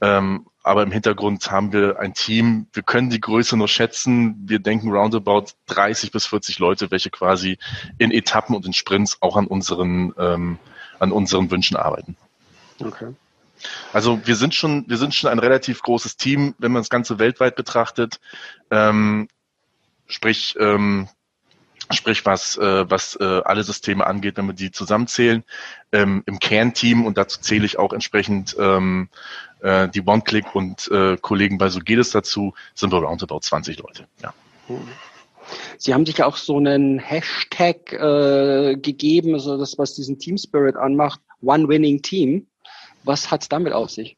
ähm, aber im Hintergrund haben wir ein Team, wir können die Größe nur schätzen. Wir denken roundabout 30 bis 40 Leute, welche quasi in Etappen und in Sprints auch an unseren, ähm, an unseren Wünschen arbeiten. Okay. Also wir sind schon, wir sind schon ein relativ großes Team, wenn man das Ganze weltweit betrachtet. Ähm, sprich, ähm, sprich was, äh, was äh, alle Systeme angeht, wenn wir die zusammenzählen. Ähm, Im Kernteam, und dazu zähle ich auch entsprechend ähm, äh, die OneClick und äh, Kollegen bei Sogedes dazu, sind wir roundabout 20 Leute. Ja. Sie haben sich auch so einen Hashtag äh, gegeben, also das, was diesen Team Spirit anmacht, One Winning Team. Was hat es damit auf sich?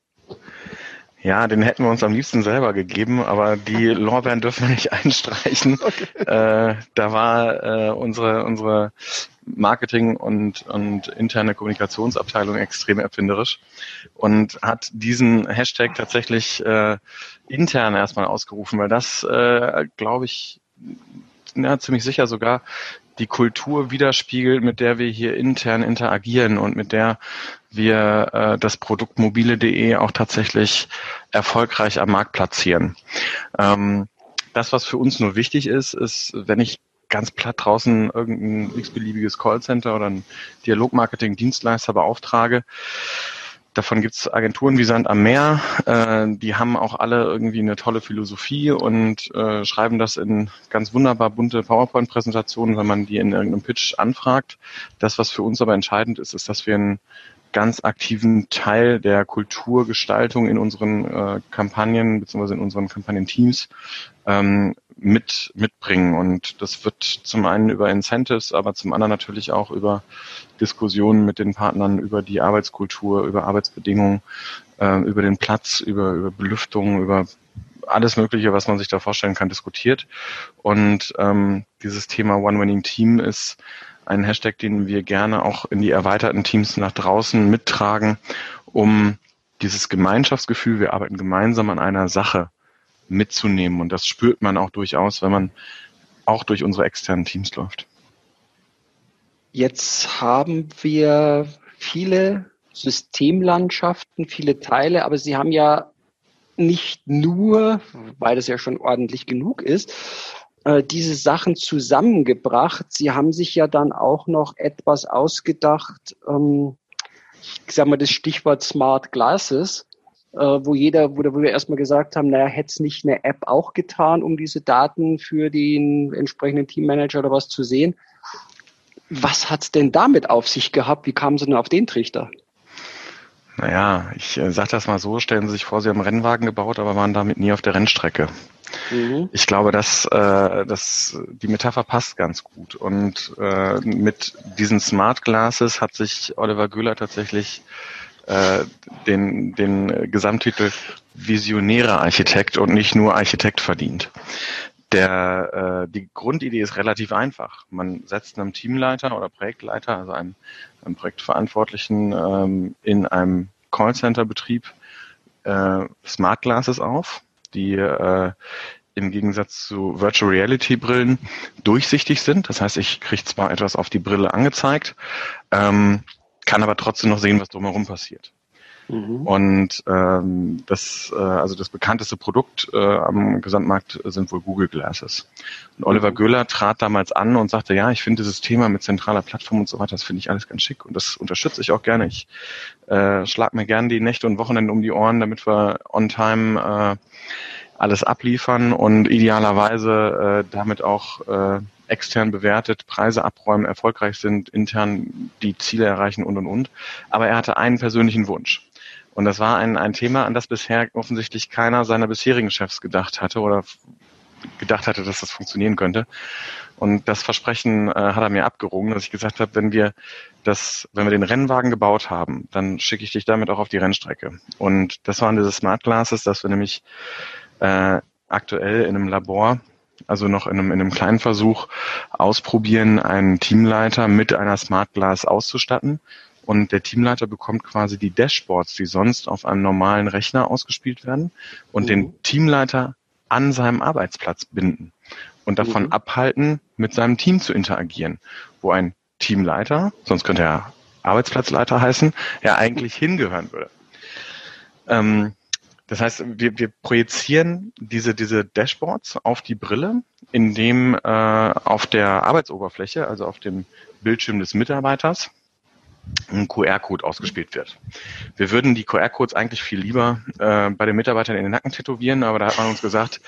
Ja, den hätten wir uns am liebsten selber gegeben, aber die [LAUGHS] Lorbeeren dürfen wir nicht einstreichen. Okay. Äh, da war äh, unsere, unsere Marketing- und, und interne Kommunikationsabteilung extrem erfinderisch und hat diesen Hashtag tatsächlich äh, intern erstmal ausgerufen, weil das, äh, glaube ich, ja, ziemlich sicher sogar die Kultur widerspiegelt, mit der wir hier intern interagieren und mit der wir äh, das Produkt mobile.de auch tatsächlich erfolgreich am Markt platzieren. Ähm, das, was für uns nur wichtig ist, ist, wenn ich ganz platt draußen irgendein x-beliebiges Callcenter oder ein Dialogmarketing-Dienstleister beauftrage, Davon gibt es Agenturen wie Sand am Meer, äh, die haben auch alle irgendwie eine tolle Philosophie und äh, schreiben das in ganz wunderbar bunte PowerPoint-Präsentationen, wenn man die in irgendeinem Pitch anfragt. Das, was für uns aber entscheidend ist, ist, dass wir ein ganz aktiven Teil der Kulturgestaltung in unseren äh, Kampagnen beziehungsweise in unseren Kampagnenteams ähm, mit mitbringen. Und das wird zum einen über Incentives, aber zum anderen natürlich auch über Diskussionen mit den Partnern über die Arbeitskultur, über Arbeitsbedingungen, äh, über den Platz, über, über Belüftung, über alles Mögliche, was man sich da vorstellen kann, diskutiert. Und ähm, dieses Thema One-Winning-Team ist ein Hashtag, den wir gerne auch in die erweiterten Teams nach draußen mittragen, um dieses Gemeinschaftsgefühl, wir arbeiten gemeinsam an einer Sache mitzunehmen. Und das spürt man auch durchaus, wenn man auch durch unsere externen Teams läuft. Jetzt haben wir viele Systemlandschaften, viele Teile, aber Sie haben ja nicht nur, weil das ja schon ordentlich genug ist, äh, diese Sachen zusammengebracht. Sie haben sich ja dann auch noch etwas ausgedacht, ähm, ich sage mal das Stichwort Smart Glasses, äh, wo jeder, wo, wo wir erstmal gesagt haben, naja, hätte es nicht eine App auch getan, um diese Daten für den entsprechenden Teammanager oder was zu sehen. Was hat's denn damit auf sich gehabt? Wie kamen Sie denn auf den Trichter? Naja, ich äh, sage das mal so, stellen Sie sich vor, Sie haben einen Rennwagen gebaut, aber waren damit nie auf der Rennstrecke. Mhm. Ich glaube, dass, äh, dass die Metapher passt ganz gut. Und äh, mit diesen Smart Glasses hat sich Oliver Göhler tatsächlich äh, den, den Gesamttitel Visionärer Architekt und nicht nur Architekt verdient. Der, äh, die Grundidee ist relativ einfach. Man setzt einem Teamleiter oder Projektleiter, also einem, einem Projektverantwortlichen ähm, in einem Callcenter-Betrieb äh, Smart Glasses auf, die äh, im Gegensatz zu Virtual Reality Brillen durchsichtig sind. Das heißt, ich kriege zwar etwas auf die Brille angezeigt, ähm, kann aber trotzdem noch sehen, was drumherum passiert. Mhm. Und ähm, das, äh, also das bekannteste Produkt äh, am Gesamtmarkt sind wohl Google Glasses. Und Oliver mhm. Göhler trat damals an und sagte, ja, ich finde dieses Thema mit zentraler Plattform und so weiter, das finde ich alles ganz schick und das unterstütze ich auch gerne. Ich äh, schlag mir gerne die Nächte und Wochenende um die Ohren, damit wir on time äh, alles abliefern und idealerweise äh, damit auch äh, extern bewertet, Preise abräumen, erfolgreich sind, intern die Ziele erreichen und und und. Aber er hatte einen persönlichen Wunsch. Und das war ein, ein Thema, an das bisher offensichtlich keiner seiner bisherigen Chefs gedacht hatte oder gedacht hatte, dass das funktionieren könnte. Und das Versprechen äh, hat er mir abgerungen, dass ich gesagt habe, wenn wir das, wenn wir den Rennwagen gebaut haben, dann schicke ich dich damit auch auf die Rennstrecke. Und das waren diese Smart Glasses, dass wir nämlich äh, aktuell in einem Labor, also noch in einem, in einem kleinen Versuch, ausprobieren, einen Teamleiter mit einer Smart Glass auszustatten und der Teamleiter bekommt quasi die Dashboards, die sonst auf einem normalen Rechner ausgespielt werden und mhm. den Teamleiter an seinem Arbeitsplatz binden und davon mhm. abhalten, mit seinem Team zu interagieren, wo ein Teamleiter, sonst könnte er Arbeitsplatzleiter heißen, ja eigentlich hingehören würde. Ähm, Das heißt, wir, wir projizieren diese, diese Dashboards auf die Brille, indem äh, auf der Arbeitsoberfläche, also auf dem Bildschirm des Mitarbeiters, ein QR-Code ausgespielt wird. Wir würden die QR-Codes eigentlich viel lieber äh, bei den Mitarbeitern in den Nacken tätowieren, aber da hat man uns gesagt,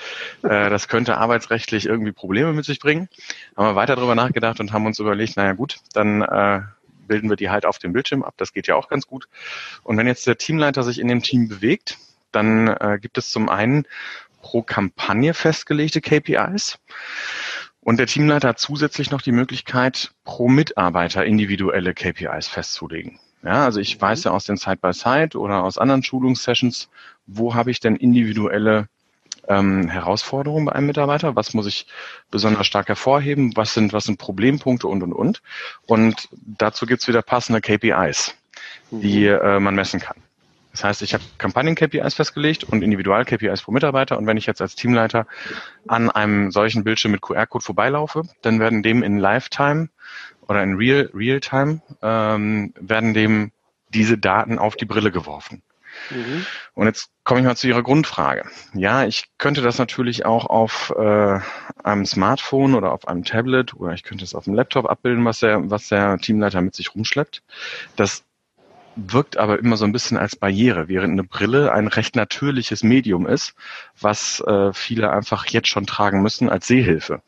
äh, das könnte arbeitsrechtlich irgendwie Probleme mit sich bringen. Haben wir weiter darüber nachgedacht und haben uns überlegt, naja gut, dann äh, bilden wir die halt auf dem Bildschirm ab. Das geht ja auch ganz gut. Und wenn jetzt der Teamleiter sich in dem Team bewegt, dann äh, gibt es zum einen pro Kampagne festgelegte KPIs. Und der Teamleiter hat zusätzlich noch die Möglichkeit, pro Mitarbeiter individuelle KPIs festzulegen. Ja, also ich weiß ja aus den Side-by-Side -Side oder aus anderen Schulungssessions, wo habe ich denn individuelle ähm, Herausforderungen bei einem Mitarbeiter? Was muss ich besonders stark hervorheben? Was sind, was sind Problempunkte und, und, und? Und dazu gibt's wieder passende KPIs, die mhm. äh, man messen kann. Das heißt, ich habe Kampagnen-KPIs festgelegt und Individual-KPIs pro Mitarbeiter. Und wenn ich jetzt als Teamleiter an einem solchen Bildschirm mit QR-Code vorbeilaufe, dann werden dem in Lifetime oder in Real, Real-Time ähm, werden dem diese Daten auf die Brille geworfen. Mhm. Und jetzt komme ich mal zu Ihrer Grundfrage. Ja, ich könnte das natürlich auch auf äh, einem Smartphone oder auf einem Tablet oder ich könnte es auf dem Laptop abbilden, was der, was der Teamleiter mit sich rumschleppt. Das wirkt aber immer so ein bisschen als Barriere, während eine Brille ein recht natürliches Medium ist, was äh, viele einfach jetzt schon tragen müssen als Sehhilfe.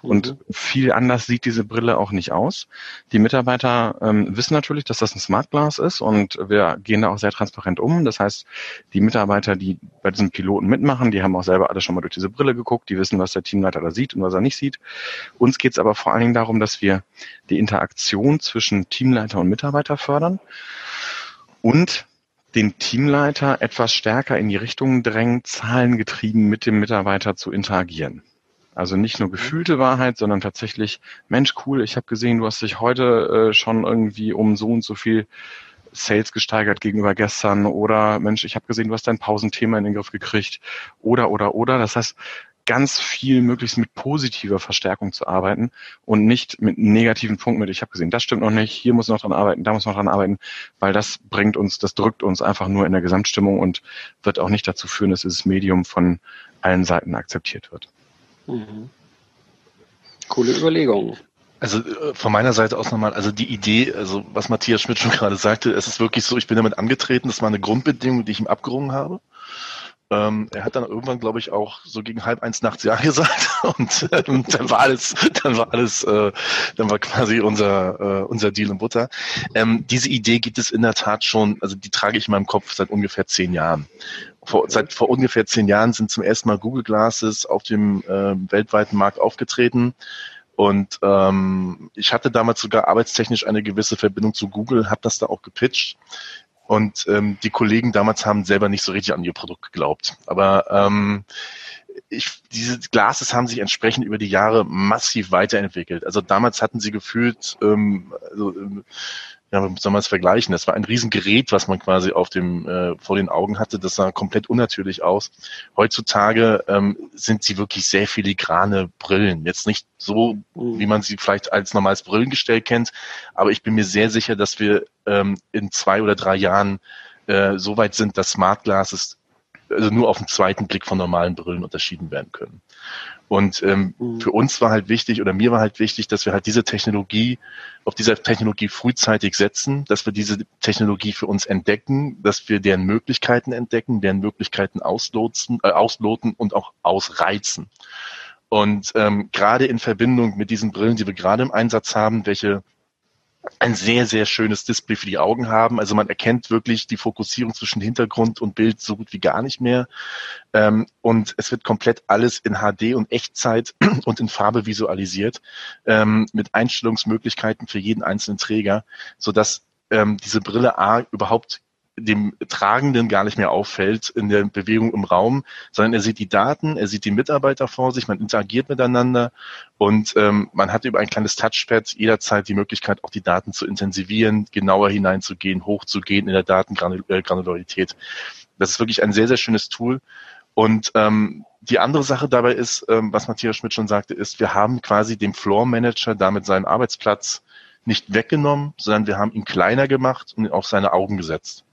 Und mhm. viel anders sieht diese Brille auch nicht aus. Die Mitarbeiter ähm, wissen natürlich, dass das ein Smart Glass ist und wir gehen da auch sehr transparent um. Das heißt, die Mitarbeiter, die bei diesem Piloten mitmachen, die haben auch selber alle schon mal durch diese Brille geguckt, die wissen, was der Teamleiter da sieht und was er nicht sieht. Uns geht es aber vor allen Dingen darum, dass wir die Interaktion zwischen Teamleiter und Mitarbeiter fördern und den Teamleiter etwas stärker in die Richtung drängen, zahlengetrieben mit dem Mitarbeiter zu interagieren. Also nicht nur gefühlte Wahrheit, sondern tatsächlich, Mensch, cool, ich habe gesehen, du hast dich heute äh, schon irgendwie um so und so viel Sales gesteigert gegenüber gestern oder Mensch, ich habe gesehen, du hast dein Pausenthema in den Griff gekriegt oder oder oder. Das heißt, ganz viel möglichst mit positiver Verstärkung zu arbeiten und nicht mit negativen Punkten mit, ich habe gesehen, das stimmt noch nicht, hier muss noch dran arbeiten, da muss noch dran arbeiten, weil das bringt uns, das drückt uns einfach nur in der Gesamtstimmung und wird auch nicht dazu führen, dass dieses Medium von allen Seiten akzeptiert wird. Mhm. Coole Überlegung. Also äh, von meiner Seite aus nochmal, also die Idee, also was Matthias Schmidt schon [LAUGHS] gerade sagte, es ist wirklich so, ich bin damit angetreten, das war eine Grundbedingung, die ich ihm abgerungen habe. Ähm, er hat dann irgendwann, glaube ich, auch so gegen halb eins nachts Ja [LAUGHS] gesagt und ähm, dann war alles, dann war alles, äh, dann war quasi unser äh, unser Deal in Butter. Ähm, diese Idee gibt es in der Tat schon, also die trage ich in meinem Kopf seit ungefähr zehn Jahren. Vor, seit vor ungefähr zehn Jahren sind zum ersten Mal Google Glasses auf dem äh, weltweiten Markt aufgetreten. Und ähm, ich hatte damals sogar arbeitstechnisch eine gewisse Verbindung zu Google, habe das da auch gepitcht. Und ähm, die Kollegen damals haben selber nicht so richtig an ihr Produkt geglaubt. Aber ähm, ich, diese Glases haben sich entsprechend über die Jahre massiv weiterentwickelt. Also damals hatten sie gefühlt ähm, also, ähm, ja, wie soll man es vergleichen? Das war ein Riesengerät, was man quasi auf dem, äh, vor den Augen hatte. Das sah komplett unnatürlich aus. Heutzutage ähm, sind sie wirklich sehr filigrane Brillen. Jetzt nicht so, mhm. wie man sie vielleicht als normales Brillengestell kennt, aber ich bin mir sehr sicher, dass wir ähm, in zwei oder drei Jahren äh, so weit sind, dass Smart Glasses also nur auf den zweiten Blick von normalen Brillen unterschieden werden können. Und ähm, mhm. für uns war halt wichtig oder mir war halt wichtig, dass wir halt diese Technologie, auf dieser Technologie frühzeitig setzen, dass wir diese Technologie für uns entdecken, dass wir deren Möglichkeiten entdecken, deren Möglichkeiten ausloten, äh, ausloten und auch ausreizen. Und ähm, gerade in Verbindung mit diesen Brillen, die wir gerade im Einsatz haben, welche ein sehr, sehr schönes Display für die Augen haben. Also man erkennt wirklich die Fokussierung zwischen Hintergrund und Bild so gut wie gar nicht mehr. Ähm, und es wird komplett alles in HD und Echtzeit [CLEARS THROAT] und in Farbe visualisiert, ähm, mit Einstellungsmöglichkeiten für jeden einzelnen Träger, sodass ähm, diese Brille A überhaupt dem Tragenden gar nicht mehr auffällt in der Bewegung im Raum, sondern er sieht die Daten, er sieht die Mitarbeiter vor sich, man interagiert miteinander und ähm, man hat über ein kleines Touchpad jederzeit die Möglichkeit, auch die Daten zu intensivieren, genauer hineinzugehen, hochzugehen in der Datengranularität. Das ist wirklich ein sehr, sehr schönes Tool. Und ähm, die andere Sache dabei ist, ähm, was Matthias Schmidt schon sagte, ist, wir haben quasi dem Floor Manager damit seinen Arbeitsplatz nicht weggenommen, sondern wir haben ihn kleiner gemacht und auf seine Augen gesetzt.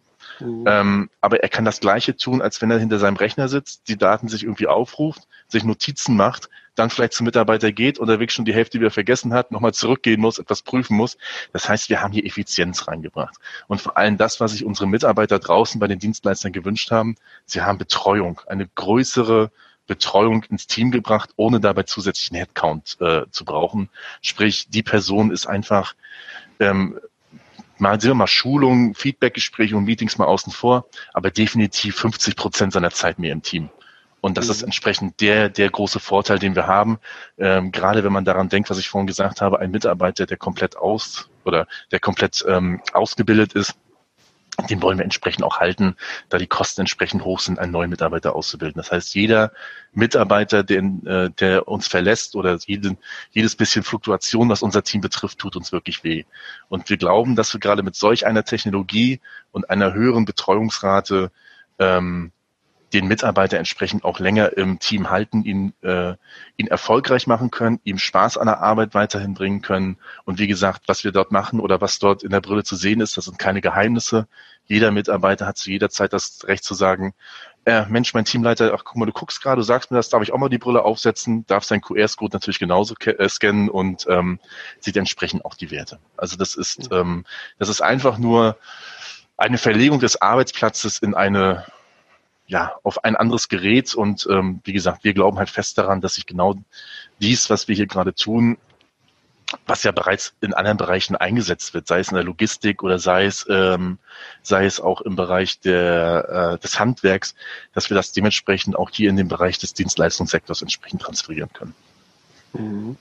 Ähm, aber er kann das Gleiche tun, als wenn er hinter seinem Rechner sitzt, die Daten sich irgendwie aufruft, sich Notizen macht, dann vielleicht zum Mitarbeiter geht und er wirklich schon die Hälfte wieder vergessen hat, nochmal zurückgehen muss, etwas prüfen muss. Das heißt, wir haben hier Effizienz reingebracht. Und vor allem das, was sich unsere Mitarbeiter draußen bei den Dienstleistern gewünscht haben, sie haben Betreuung, eine größere Betreuung ins Team gebracht, ohne dabei zusätzlichen Headcount äh, zu brauchen. Sprich, die Person ist einfach ähm, mal sehen wir mal Schulungen, Feedbackgespräche und Meetings mal außen vor, aber definitiv 50 Prozent seiner Zeit mehr im Team. Und das mhm. ist entsprechend der, der große Vorteil, den wir haben. Ähm, gerade wenn man daran denkt, was ich vorhin gesagt habe, ein Mitarbeiter, der komplett aus oder der komplett ähm, ausgebildet ist, den wollen wir entsprechend auch halten, da die Kosten entsprechend hoch sind, einen neuen Mitarbeiter auszubilden. Das heißt, jeder Mitarbeiter, den, äh, der uns verlässt oder jeden, jedes bisschen Fluktuation, was unser Team betrifft, tut uns wirklich weh. Und wir glauben, dass wir gerade mit solch einer Technologie und einer höheren Betreuungsrate ähm, den Mitarbeiter entsprechend auch länger im Team halten, ihn, äh, ihn erfolgreich machen können, ihm Spaß an der Arbeit weiterhin bringen können. Und wie gesagt, was wir dort machen oder was dort in der Brille zu sehen ist, das sind keine Geheimnisse. Jeder Mitarbeiter hat zu jeder Zeit das Recht zu sagen, äh, Mensch, mein Teamleiter, ach guck mal, du guckst gerade, du sagst mir das, darf ich auch mal die Brille aufsetzen, darf sein QR-Code natürlich genauso äh, scannen und ähm, sieht entsprechend auch die Werte. Also das ist, ähm, das ist einfach nur eine Verlegung des Arbeitsplatzes in eine ja, auf ein anderes Gerät. Und ähm, wie gesagt, wir glauben halt fest daran, dass sich genau dies, was wir hier gerade tun, was ja bereits in anderen Bereichen eingesetzt wird, sei es in der Logistik oder sei es, ähm, sei es auch im Bereich der, äh, des Handwerks, dass wir das dementsprechend auch hier in den Bereich des Dienstleistungssektors entsprechend transferieren können. Mhm.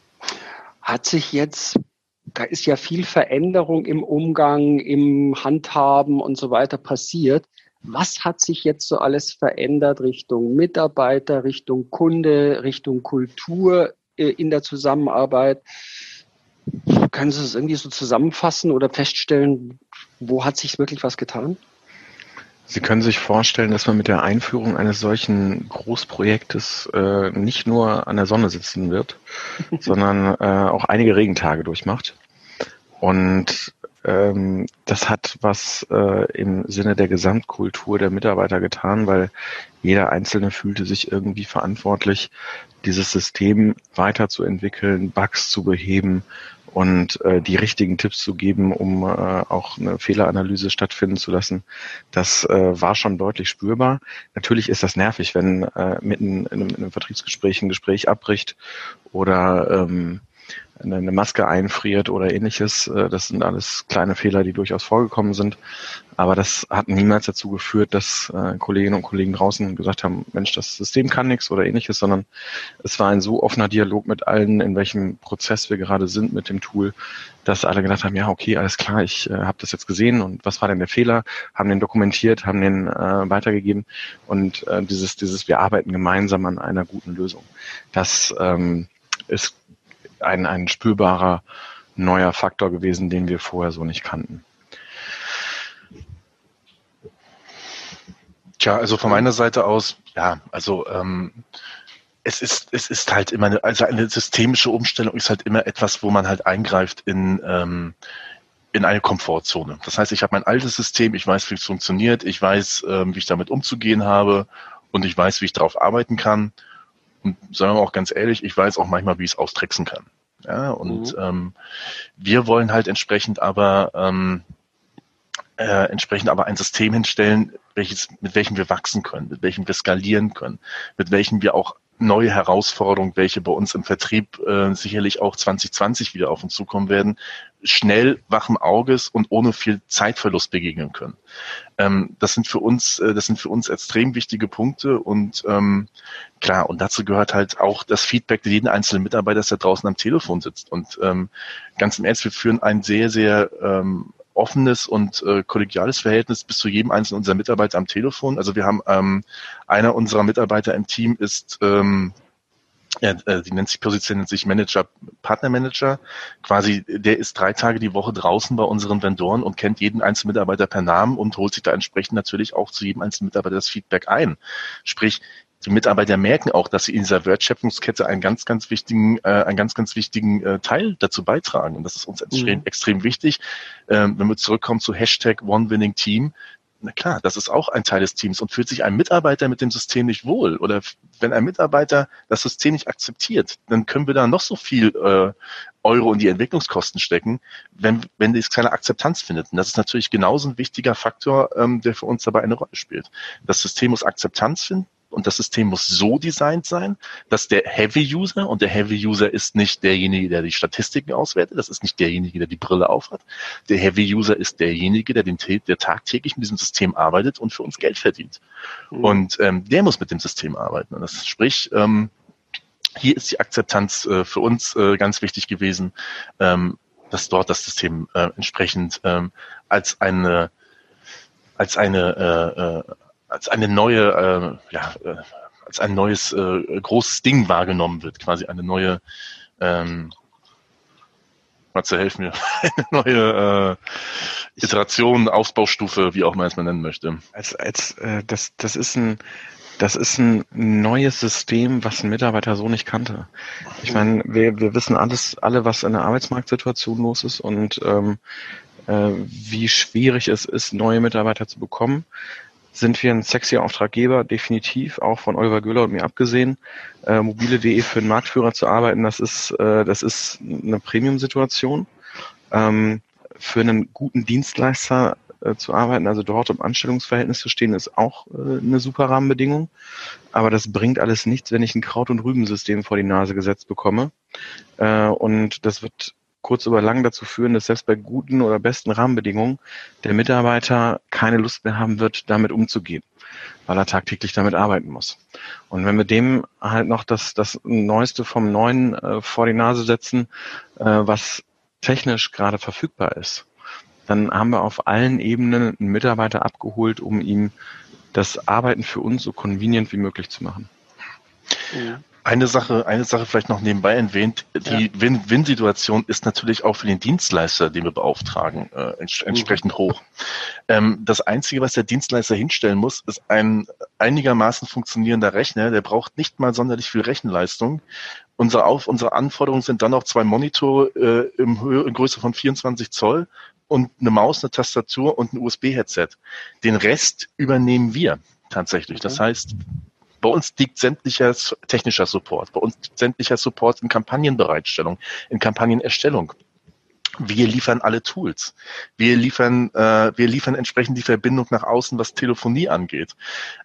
Hat sich jetzt, da ist ja viel Veränderung im Umgang, im Handhaben und so weiter passiert. Was hat sich jetzt so alles verändert Richtung Mitarbeiter, Richtung Kunde, Richtung Kultur äh, in der Zusammenarbeit? Können Sie es irgendwie so zusammenfassen oder feststellen, wo hat sich wirklich was getan? Sie können sich vorstellen, dass man mit der Einführung eines solchen Großprojektes äh, nicht nur an der Sonne sitzen wird, [LAUGHS] sondern äh, auch einige Regentage durchmacht. Und ähm, das hat was äh, im Sinne der Gesamtkultur der Mitarbeiter getan, weil jeder Einzelne fühlte sich irgendwie verantwortlich, dieses System weiterzuentwickeln, Bugs zu beheben und äh, die richtigen Tipps zu geben, um äh, auch eine Fehleranalyse stattfinden zu lassen. Das äh, war schon deutlich spürbar. Natürlich ist das nervig, wenn äh, mitten in einem, in einem Vertriebsgespräch ein Gespräch abbricht oder ähm, eine Maske einfriert oder ähnliches. Äh, das sind alles kleine Fehler, die durchaus vorgekommen sind. Aber das hat niemals dazu geführt, dass äh, Kolleginnen und Kollegen draußen gesagt haben, Mensch, das System kann nichts oder ähnliches, sondern es war ein so offener Dialog mit allen, in welchem Prozess wir gerade sind mit dem Tool, dass alle gedacht haben, ja, okay, alles klar, ich äh, habe das jetzt gesehen und was war denn der Fehler? Haben den dokumentiert, haben den äh, weitergegeben und äh, dieses, dieses, wir arbeiten gemeinsam an einer guten Lösung. Das ähm, ist ein, ein spürbarer neuer Faktor gewesen, den wir vorher so nicht kannten. Tja, also von meiner Seite aus, ja, also ähm, es ist, es ist halt immer eine, also eine systemische Umstellung ist halt immer etwas, wo man halt eingreift in, ähm, in eine Komfortzone. Das heißt, ich habe mein altes System, ich weiß, wie es funktioniert, ich weiß, ähm, wie ich damit umzugehen habe und ich weiß, wie ich darauf arbeiten kann. Und sagen wir mal auch ganz ehrlich, ich weiß auch manchmal, wie ich es austricksen kann. Ja, und mhm. ähm, wir wollen halt entsprechend aber ähm, äh, entsprechend aber ein System hinstellen, welches, mit welchem wir wachsen können, mit welchem wir skalieren können, mit welchem wir auch neue Herausforderungen, welche bei uns im Vertrieb äh, sicherlich auch 2020 wieder auf uns zukommen werden, schnell wachen Auges und ohne viel Zeitverlust begegnen können. Ähm, das sind für uns, äh, das sind für uns extrem wichtige Punkte und ähm, klar, und dazu gehört halt auch das Feedback jeden einzelnen Mitarbeiters, der draußen am Telefon sitzt. Und ähm, ganz im Ernst, wir führen ein sehr, sehr ähm, offenes und äh, kollegiales Verhältnis bis zu jedem einzelnen unserer Mitarbeiter am Telefon. Also wir haben ähm, einer unserer Mitarbeiter im Team ist ähm, ja, äh, die nennt sich positioniert sich Manager, Partnermanager. Quasi, der ist drei Tage die Woche draußen bei unseren Vendoren und kennt jeden einzelnen Mitarbeiter per Namen und holt sich da entsprechend natürlich auch zu jedem einzelnen Mitarbeiter das Feedback ein. Sprich, die Mitarbeiter merken auch, dass sie in dieser Wertschöpfungskette einen ganz, ganz wichtigen, äh, einen ganz, ganz wichtigen äh, Teil dazu beitragen. Und das ist uns extrem, mhm. extrem wichtig. Ähm, wenn wir zurückkommen zu Hashtag One Winning Team, na klar, das ist auch ein Teil des Teams und fühlt sich ein Mitarbeiter mit dem System nicht wohl oder wenn ein Mitarbeiter das System nicht akzeptiert, dann können wir da noch so viel äh, Euro in die Entwicklungskosten stecken, wenn, wenn es keine Akzeptanz findet. Und das ist natürlich genauso ein wichtiger Faktor, ähm, der für uns dabei eine Rolle spielt. Das System muss Akzeptanz finden, und das System muss so designt sein, dass der Heavy User, und der Heavy User ist nicht derjenige, der die Statistiken auswertet, das ist nicht derjenige, der die Brille aufhat. Der Heavy User ist derjenige, der, den, der tagtäglich mit diesem System arbeitet und für uns Geld verdient. Mhm. Und ähm, der muss mit dem System arbeiten. Und das sprich, ähm, hier ist die Akzeptanz äh, für uns äh, ganz wichtig gewesen, ähm, dass dort das System äh, entsprechend ähm, als eine als eine äh, äh, als eine neue, äh, ja, äh, als ein neues äh, großes Ding wahrgenommen wird, quasi eine neue, ähm, Matze, helf mir, eine neue äh, Iteration, Ausbaustufe, wie auch man es mal nennen möchte. Als, als äh, das, das ist ein das ist ein neues System, was ein Mitarbeiter so nicht kannte. Ich meine, wir, wir wissen alles, alle, was in der Arbeitsmarktsituation los ist und ähm, äh, wie schwierig es ist, neue Mitarbeiter zu bekommen sind wir ein sexy Auftraggeber, definitiv, auch von Oliver Göhler und mir abgesehen. Äh, mobile.de für einen Marktführer zu arbeiten, das ist, äh, das ist eine Premium-Situation. Ähm, für einen guten Dienstleister äh, zu arbeiten, also dort im Anstellungsverhältnis zu stehen, ist auch äh, eine super Rahmenbedingung. Aber das bringt alles nichts, wenn ich ein Kraut- und Rübensystem vor die Nase gesetzt bekomme. Äh, und das wird kurz über lang dazu führen, dass selbst bei guten oder besten Rahmenbedingungen der Mitarbeiter keine Lust mehr haben wird, damit umzugehen, weil er tagtäglich damit arbeiten muss. Und wenn wir dem halt noch das, das Neueste vom Neuen äh, vor die Nase setzen, äh, was technisch gerade verfügbar ist, dann haben wir auf allen Ebenen einen Mitarbeiter abgeholt, um ihm das Arbeiten für uns so convenient wie möglich zu machen. Ja. Eine Sache, eine Sache vielleicht noch nebenbei erwähnt, die ja. Win-Win-Situation ist natürlich auch für den Dienstleister, den wir beauftragen, äh, ents mhm. entsprechend hoch. Ähm, das Einzige, was der Dienstleister hinstellen muss, ist ein einigermaßen funktionierender Rechner. Der braucht nicht mal sonderlich viel Rechenleistung. Unsere, Auf unsere Anforderungen sind dann auch zwei Monitore äh, im Höhe, in Größe von 24 Zoll und eine Maus, eine Tastatur und ein USB-Headset. Den Rest übernehmen wir tatsächlich. Okay. Das heißt, bei uns liegt sämtlicher technischer Support, bei uns liegt sämtlicher Support in Kampagnenbereitstellung, in Kampagnenerstellung. Wir liefern alle Tools. Wir liefern, äh, wir liefern entsprechend die Verbindung nach außen, was Telefonie angeht.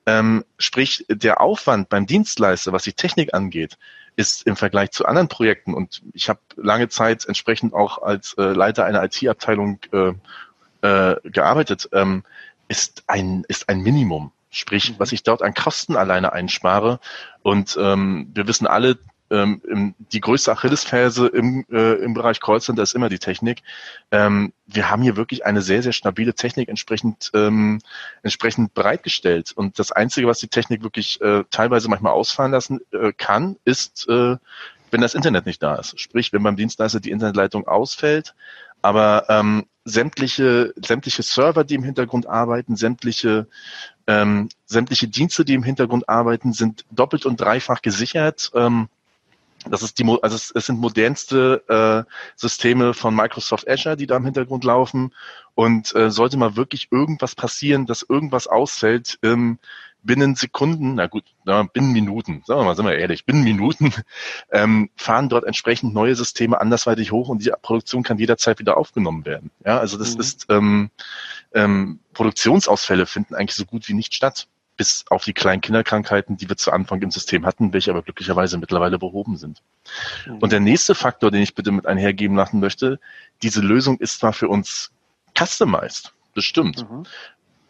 Ähm, sprich, der Aufwand beim Dienstleister, was die Technik angeht, ist im Vergleich zu anderen Projekten und ich habe lange Zeit entsprechend auch als äh, Leiter einer IT-Abteilung äh, äh, gearbeitet, ähm, ist ein ist ein Minimum. Sprich, was ich dort an Kosten alleine einspare. Und ähm, wir wissen alle, ähm, die größte Achillesferse im, äh, im Bereich Callcenter ist immer die Technik. Ähm, wir haben hier wirklich eine sehr, sehr stabile Technik entsprechend, ähm, entsprechend bereitgestellt. Und das Einzige, was die Technik wirklich äh, teilweise manchmal ausfallen lassen äh, kann, ist, äh, wenn das Internet nicht da ist. Sprich, wenn beim Dienstleister die Internetleitung ausfällt, aber ähm, sämtliche, sämtliche Server, die im Hintergrund arbeiten, sämtliche, ähm, sämtliche Dienste, die im Hintergrund arbeiten, sind doppelt und dreifach gesichert. Ähm, das ist die, also es, es sind modernste äh, Systeme von Microsoft Azure, die da im Hintergrund laufen. Und äh, sollte mal wirklich irgendwas passieren, dass irgendwas ausfällt, ähm, binnen Sekunden, na gut, na, binnen Minuten, sagen wir mal, sind wir ehrlich, binnen Minuten [LAUGHS] ähm, fahren dort entsprechend neue Systeme andersweitig hoch und die Produktion kann jederzeit wieder aufgenommen werden. Ja, also das mhm. ist ähm, ähm, Produktionsausfälle finden eigentlich so gut wie nicht statt, bis auf die kleinen Kinderkrankheiten, die wir zu Anfang im System hatten, welche aber glücklicherweise mittlerweile behoben sind. Mhm. Und der nächste Faktor, den ich bitte mit einhergeben lassen möchte, diese Lösung ist zwar für uns customized, bestimmt. Mhm.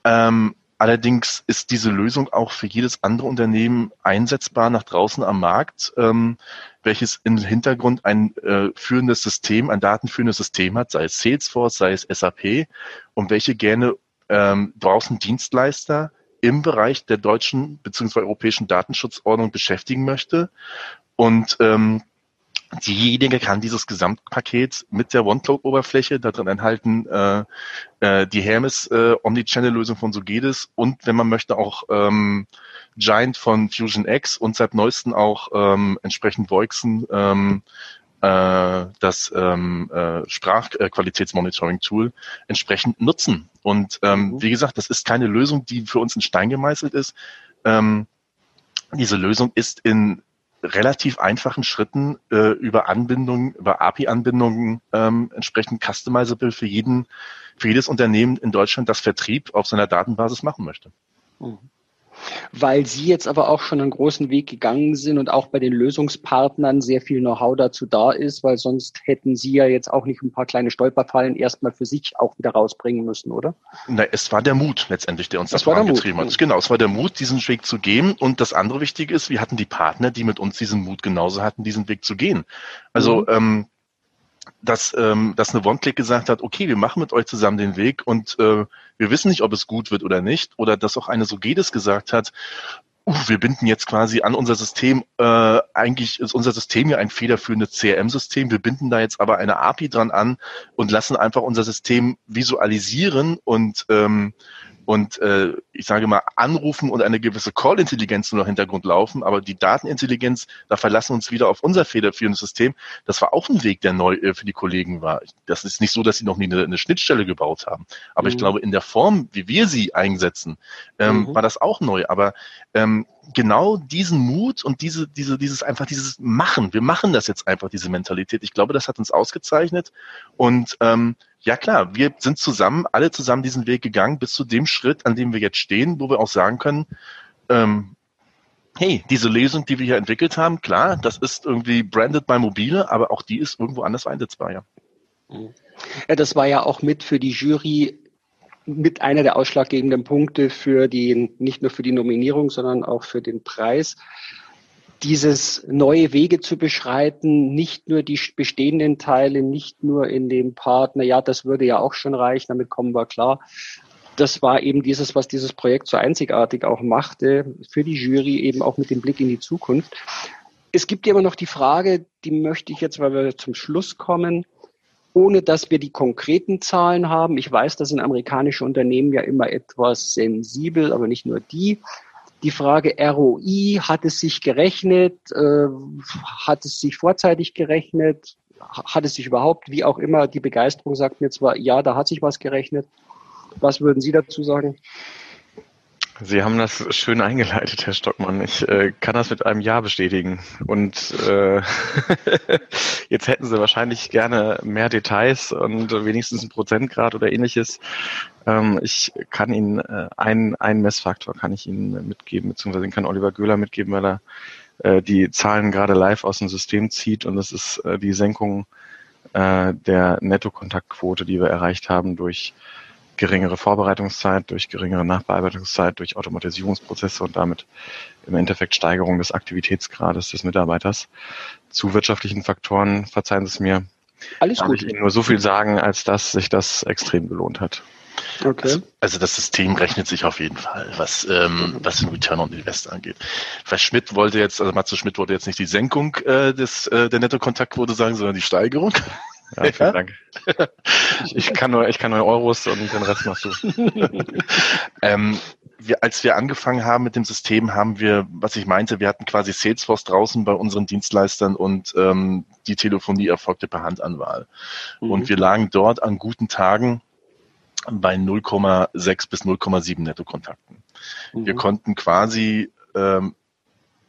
Ähm, Allerdings ist diese Lösung auch für jedes andere Unternehmen einsetzbar nach draußen am Markt, ähm, welches im Hintergrund ein äh, führendes System, ein datenführendes System hat, sei es Salesforce, sei es SAP, und welche gerne ähm, draußen Dienstleister im Bereich der deutschen bzw. europäischen Datenschutzordnung beschäftigen möchte und ähm, diejenige kann dieses Gesamtpaket mit der OneCloud-Oberfläche, da drin enthalten äh, äh, die Hermes äh, Omnichannel-Lösung von Sogedis und wenn man möchte auch ähm, Giant von Fusion X und seit neuesten auch ähm, entsprechend Voixen ähm, äh, das ähm, äh, Sprachqualitätsmonitoring-Tool entsprechend nutzen. Und ähm, mhm. wie gesagt, das ist keine Lösung, die für uns in Stein gemeißelt ist. Ähm, diese Lösung ist in relativ einfachen Schritten äh, über Anbindungen, über API-Anbindungen ähm, entsprechend customizable für jeden, für jedes Unternehmen in Deutschland, das Vertrieb auf seiner Datenbasis machen möchte. Mhm weil Sie jetzt aber auch schon einen großen Weg gegangen sind und auch bei den Lösungspartnern sehr viel Know-how dazu da ist, weil sonst hätten Sie ja jetzt auch nicht ein paar kleine Stolperfallen erstmal für sich auch wieder rausbringen müssen, oder? Na, es war der Mut letztendlich, der uns das vorangetrieben hat. Genau, es war der Mut, diesen Weg zu gehen. Und das andere Wichtige ist, wir hatten die Partner, die mit uns diesen Mut genauso hatten, diesen Weg zu gehen. Also mhm. ähm, dass, ähm, dass eine OneClick gesagt hat, okay, wir machen mit euch zusammen den Weg und äh, wir wissen nicht, ob es gut wird oder nicht. Oder dass auch eine Sogedes gesagt hat, uh, wir binden jetzt quasi an unser System, äh, eigentlich ist unser System ja ein federführendes CRM-System, wir binden da jetzt aber eine API dran an und lassen einfach unser System visualisieren und ähm, und äh, ich sage mal anrufen und eine gewisse Call-Intelligenz nur noch Hintergrund laufen, aber die Datenintelligenz, da verlassen wir uns wieder auf unser federführendes System. Das war auch ein Weg, der neu äh, für die Kollegen war. Das ist nicht so, dass sie noch nie eine, eine Schnittstelle gebaut haben, aber mhm. ich glaube, in der Form, wie wir sie einsetzen, ähm, mhm. war das auch neu. Aber ähm, genau diesen Mut und diese, diese, dieses einfach dieses Machen, wir machen das jetzt einfach, diese Mentalität. Ich glaube, das hat uns ausgezeichnet und ähm, ja klar, wir sind zusammen, alle zusammen diesen Weg gegangen bis zu dem Schritt, an dem wir jetzt stehen, wo wir auch sagen können, ähm, hey, diese Lösung, die wir hier entwickelt haben, klar, das ist irgendwie branded bei Mobile, aber auch die ist irgendwo anders einsetzbar, ja. Ja, das war ja auch mit für die Jury mit einer der ausschlaggebenden Punkte für die, nicht nur für die Nominierung, sondern auch für den Preis dieses neue Wege zu beschreiten, nicht nur die bestehenden Teile, nicht nur in dem Partner, ja, das würde ja auch schon reichen, damit kommen wir klar. Das war eben dieses, was dieses Projekt so einzigartig auch machte, für die Jury eben auch mit dem Blick in die Zukunft. Es gibt ja immer noch die Frage, die möchte ich jetzt, weil wir zum Schluss kommen, ohne dass wir die konkreten Zahlen haben. Ich weiß, dass in amerikanische Unternehmen ja immer etwas sensibel, aber nicht nur die die Frage ROI, hat es sich gerechnet, äh, hat es sich vorzeitig gerechnet, hat es sich überhaupt, wie auch immer, die Begeisterung sagt mir zwar, ja, da hat sich was gerechnet. Was würden Sie dazu sagen? Sie haben das schön eingeleitet, Herr Stockmann. Ich äh, kann das mit einem Ja bestätigen. Und äh, [LAUGHS] jetzt hätten Sie wahrscheinlich gerne mehr Details und wenigstens einen Prozentgrad oder ähnliches. Ähm, ich kann Ihnen äh, einen, einen Messfaktor kann ich Ihnen mitgeben, beziehungsweise kann Oliver Göhler mitgeben, weil er äh, die Zahlen gerade live aus dem System zieht und das ist äh, die Senkung äh, der Nettokontaktquote, die wir erreicht haben durch geringere Vorbereitungszeit, durch geringere Nachbearbeitungszeit, durch Automatisierungsprozesse und damit im Endeffekt Steigerung des Aktivitätsgrades des Mitarbeiters. Zu wirtschaftlichen Faktoren, verzeihen Sie es mir, Alles kann gut. ich Ihnen nur so viel sagen, als dass sich das extrem gelohnt hat. Okay. Also, also, das System rechnet sich auf jeden Fall, was, ähm, was den Return on Invest angeht. Weil Schmidt wollte jetzt, also Matze Schmidt wollte jetzt nicht die Senkung äh, des, äh, der Nettokontaktquote sagen, sondern die Steigerung. Ja, vielen? Dank. Ich, ich, kann nur, ich kann nur Euros und den Rest machst du. [LAUGHS] ähm, wir, als wir angefangen haben mit dem System, haben wir, was ich meinte, wir hatten quasi Salesforce draußen bei unseren Dienstleistern und ähm, die Telefonie erfolgte per Handanwahl. Mhm. Und wir lagen dort an guten Tagen bei 0,6 bis 0,7 Nettokontakten. Mhm. Wir konnten quasi ähm,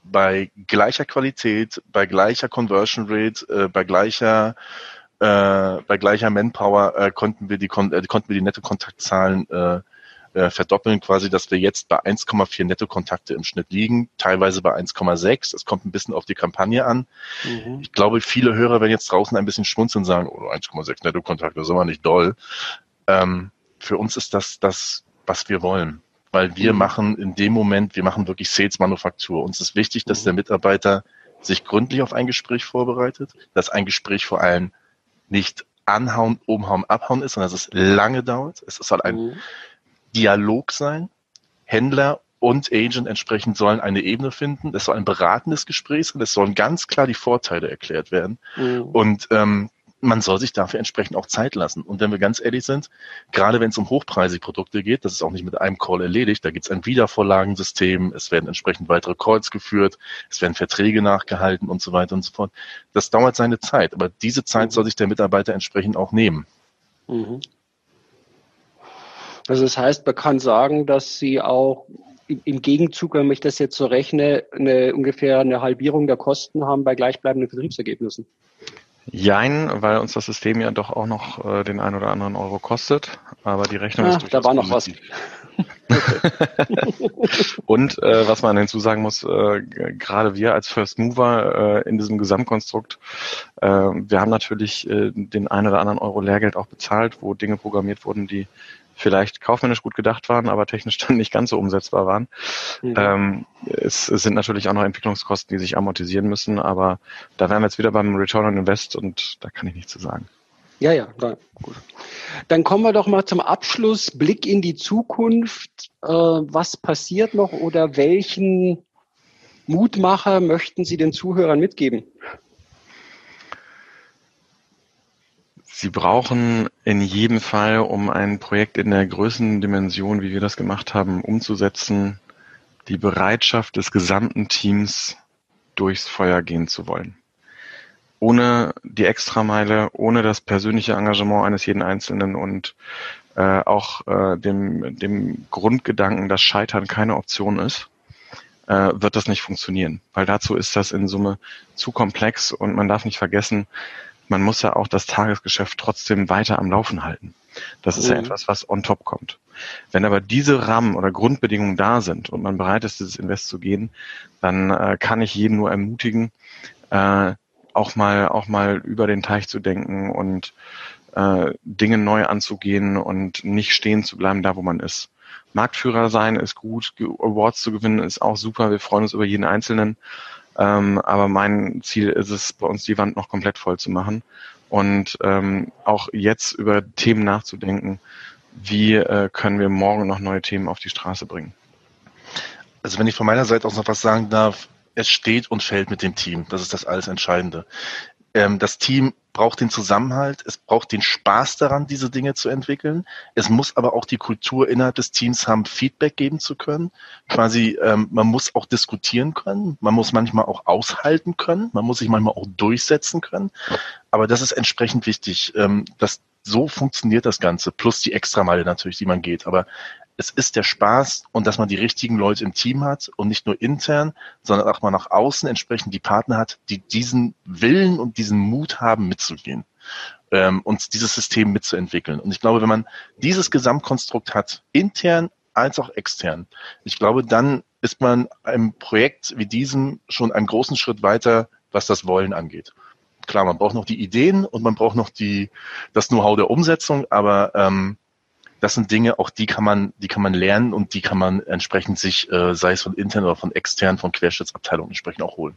bei gleicher Qualität, bei gleicher Conversion Rate, äh, bei gleicher äh, bei gleicher Manpower äh, konnten wir die äh, konnten wir die Nettokontaktzahlen äh, äh, verdoppeln, quasi, dass wir jetzt bei 1,4 Nettokontakte im Schnitt liegen, teilweise bei 1,6. Es kommt ein bisschen auf die Kampagne an. Mhm. Ich glaube, viele Hörer werden jetzt draußen ein bisschen schmunzeln und sagen, oh, 1,6 Nettokontakte, das ist immer nicht doll. Ähm, für uns ist das das, was wir wollen. Weil wir mhm. machen in dem Moment, wir machen wirklich Sales-Manufaktur. Uns ist wichtig, dass mhm. der Mitarbeiter sich gründlich auf ein Gespräch vorbereitet, dass ein Gespräch vor allem nicht anhauen, umhauen, abhauen ist, sondern dass es lange dauert. Es soll ein mhm. Dialog sein. Händler und Agent entsprechend sollen eine Ebene finden. Es soll ein beratendes Gespräch sein. Es sollen ganz klar die Vorteile erklärt werden. Mhm. Und ähm, man soll sich dafür entsprechend auch Zeit lassen. Und wenn wir ganz ehrlich sind, gerade wenn es um hochpreisige Produkte geht, das ist auch nicht mit einem Call erledigt, da gibt es ein Wiedervorlagensystem, es werden entsprechend weitere Calls geführt, es werden Verträge nachgehalten und so weiter und so fort. Das dauert seine Zeit, aber diese Zeit soll sich der Mitarbeiter entsprechend auch nehmen. Mhm. Also das heißt, man kann sagen, dass Sie auch im Gegenzug, wenn ich das jetzt so rechne, eine, ungefähr eine Halbierung der Kosten haben bei gleichbleibenden Vertriebsergebnissen. Jein, weil uns das System ja doch auch noch äh, den ein oder anderen Euro kostet, aber die Rechnung ah, ist Da war noch was. [LAUGHS] Und äh, was man hinzusagen muss, äh, gerade wir als First Mover äh, in diesem Gesamtkonstrukt, äh, wir haben natürlich äh, den ein oder anderen Euro Lehrgeld auch bezahlt, wo Dinge programmiert wurden, die vielleicht kaufmännisch gut gedacht waren, aber technisch [LAUGHS] dann nicht ganz so umsetzbar waren. Mhm. Ähm, es, es, sind natürlich auch noch Entwicklungskosten, die sich amortisieren müssen, aber da wären wir jetzt wieder beim Return on Invest und da kann ich nichts zu sagen. Ja, ja, da, gut. Dann kommen wir doch mal zum Abschluss. Blick in die Zukunft. Äh, was passiert noch oder welchen Mutmacher möchten Sie den Zuhörern mitgeben? Sie brauchen in jedem Fall, um ein Projekt in der Größendimension, wie wir das gemacht haben, umzusetzen, die Bereitschaft des gesamten Teams durchs Feuer gehen zu wollen. Ohne die Extrameile, ohne das persönliche Engagement eines jeden Einzelnen und äh, auch äh, dem, dem Grundgedanken, dass Scheitern keine Option ist, äh, wird das nicht funktionieren. Weil dazu ist das in Summe zu komplex und man darf nicht vergessen, man muss ja auch das Tagesgeschäft trotzdem weiter am Laufen halten. Das ist mhm. ja etwas, was on top kommt. Wenn aber diese Rahmen oder Grundbedingungen da sind und man bereit ist, dieses Invest zu gehen, dann äh, kann ich jeden nur ermutigen, äh, auch mal auch mal über den Teich zu denken und äh, Dinge neu anzugehen und nicht stehen zu bleiben da, wo man ist. Marktführer sein ist gut, Awards zu gewinnen ist auch super. Wir freuen uns über jeden Einzelnen. Ähm, aber mein Ziel ist es, bei uns die Wand noch komplett voll zu machen und ähm, auch jetzt über Themen nachzudenken, wie äh, können wir morgen noch neue Themen auf die Straße bringen. Also wenn ich von meiner Seite aus noch was sagen darf, es steht und fällt mit dem Team. Das ist das alles Entscheidende. Ähm, das Team braucht den Zusammenhalt, es braucht den Spaß daran, diese Dinge zu entwickeln. Es muss aber auch die Kultur innerhalb des Teams haben, Feedback geben zu können. Quasi, ähm, man muss auch diskutieren können, man muss manchmal auch aushalten können, man muss sich manchmal auch durchsetzen können. Aber das ist entsprechend wichtig. Ähm, dass so funktioniert das Ganze, plus die Extrameile natürlich, die man geht. Aber es ist der Spaß und dass man die richtigen Leute im Team hat und nicht nur intern, sondern auch mal nach außen entsprechend die Partner hat, die diesen Willen und diesen Mut haben, mitzugehen ähm, und dieses System mitzuentwickeln. Und ich glaube, wenn man dieses Gesamtkonstrukt hat, intern als auch extern, ich glaube, dann ist man einem Projekt wie diesem schon einen großen Schritt weiter, was das Wollen angeht. Klar, man braucht noch die Ideen und man braucht noch die, das Know-how der Umsetzung, aber ähm, das sind Dinge, auch die kann man, die kann man lernen und die kann man entsprechend sich, äh, sei es von intern oder von extern, von Querschnittsabteilungen entsprechend auch holen.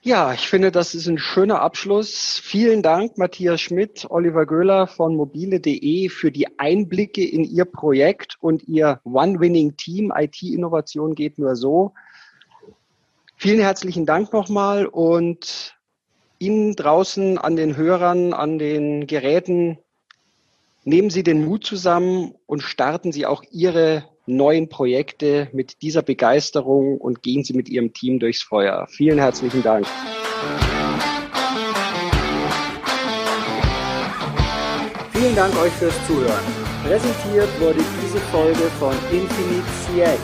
Ja, ich finde, das ist ein schöner Abschluss. Vielen Dank, Matthias Schmidt, Oliver Göhler von mobile.de für die Einblicke in Ihr Projekt und Ihr One-Winning-Team. IT-Innovation geht nur so. Vielen herzlichen Dank nochmal und Ihnen draußen an den Hörern, an den Geräten Nehmen Sie den Mut zusammen und starten Sie auch Ihre neuen Projekte mit dieser Begeisterung und gehen Sie mit Ihrem Team durchs Feuer. Vielen herzlichen Dank. Vielen Dank euch fürs Zuhören. Präsentiert wurde diese Folge von Infinite CX,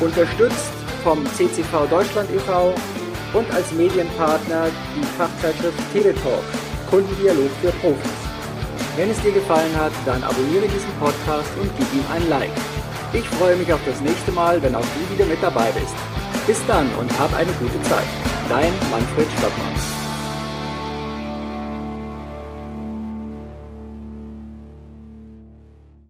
unterstützt vom CCV Deutschland e.V. und als Medienpartner die Fachzeitschrift Teletalk, Kundendialog für Profis. Wenn es dir gefallen hat, dann abonniere diesen Podcast und gib ihm ein Like. Ich freue mich auf das nächste Mal, wenn auch du wieder mit dabei bist. Bis dann und hab eine gute Zeit. Dein Manfred Stockmann.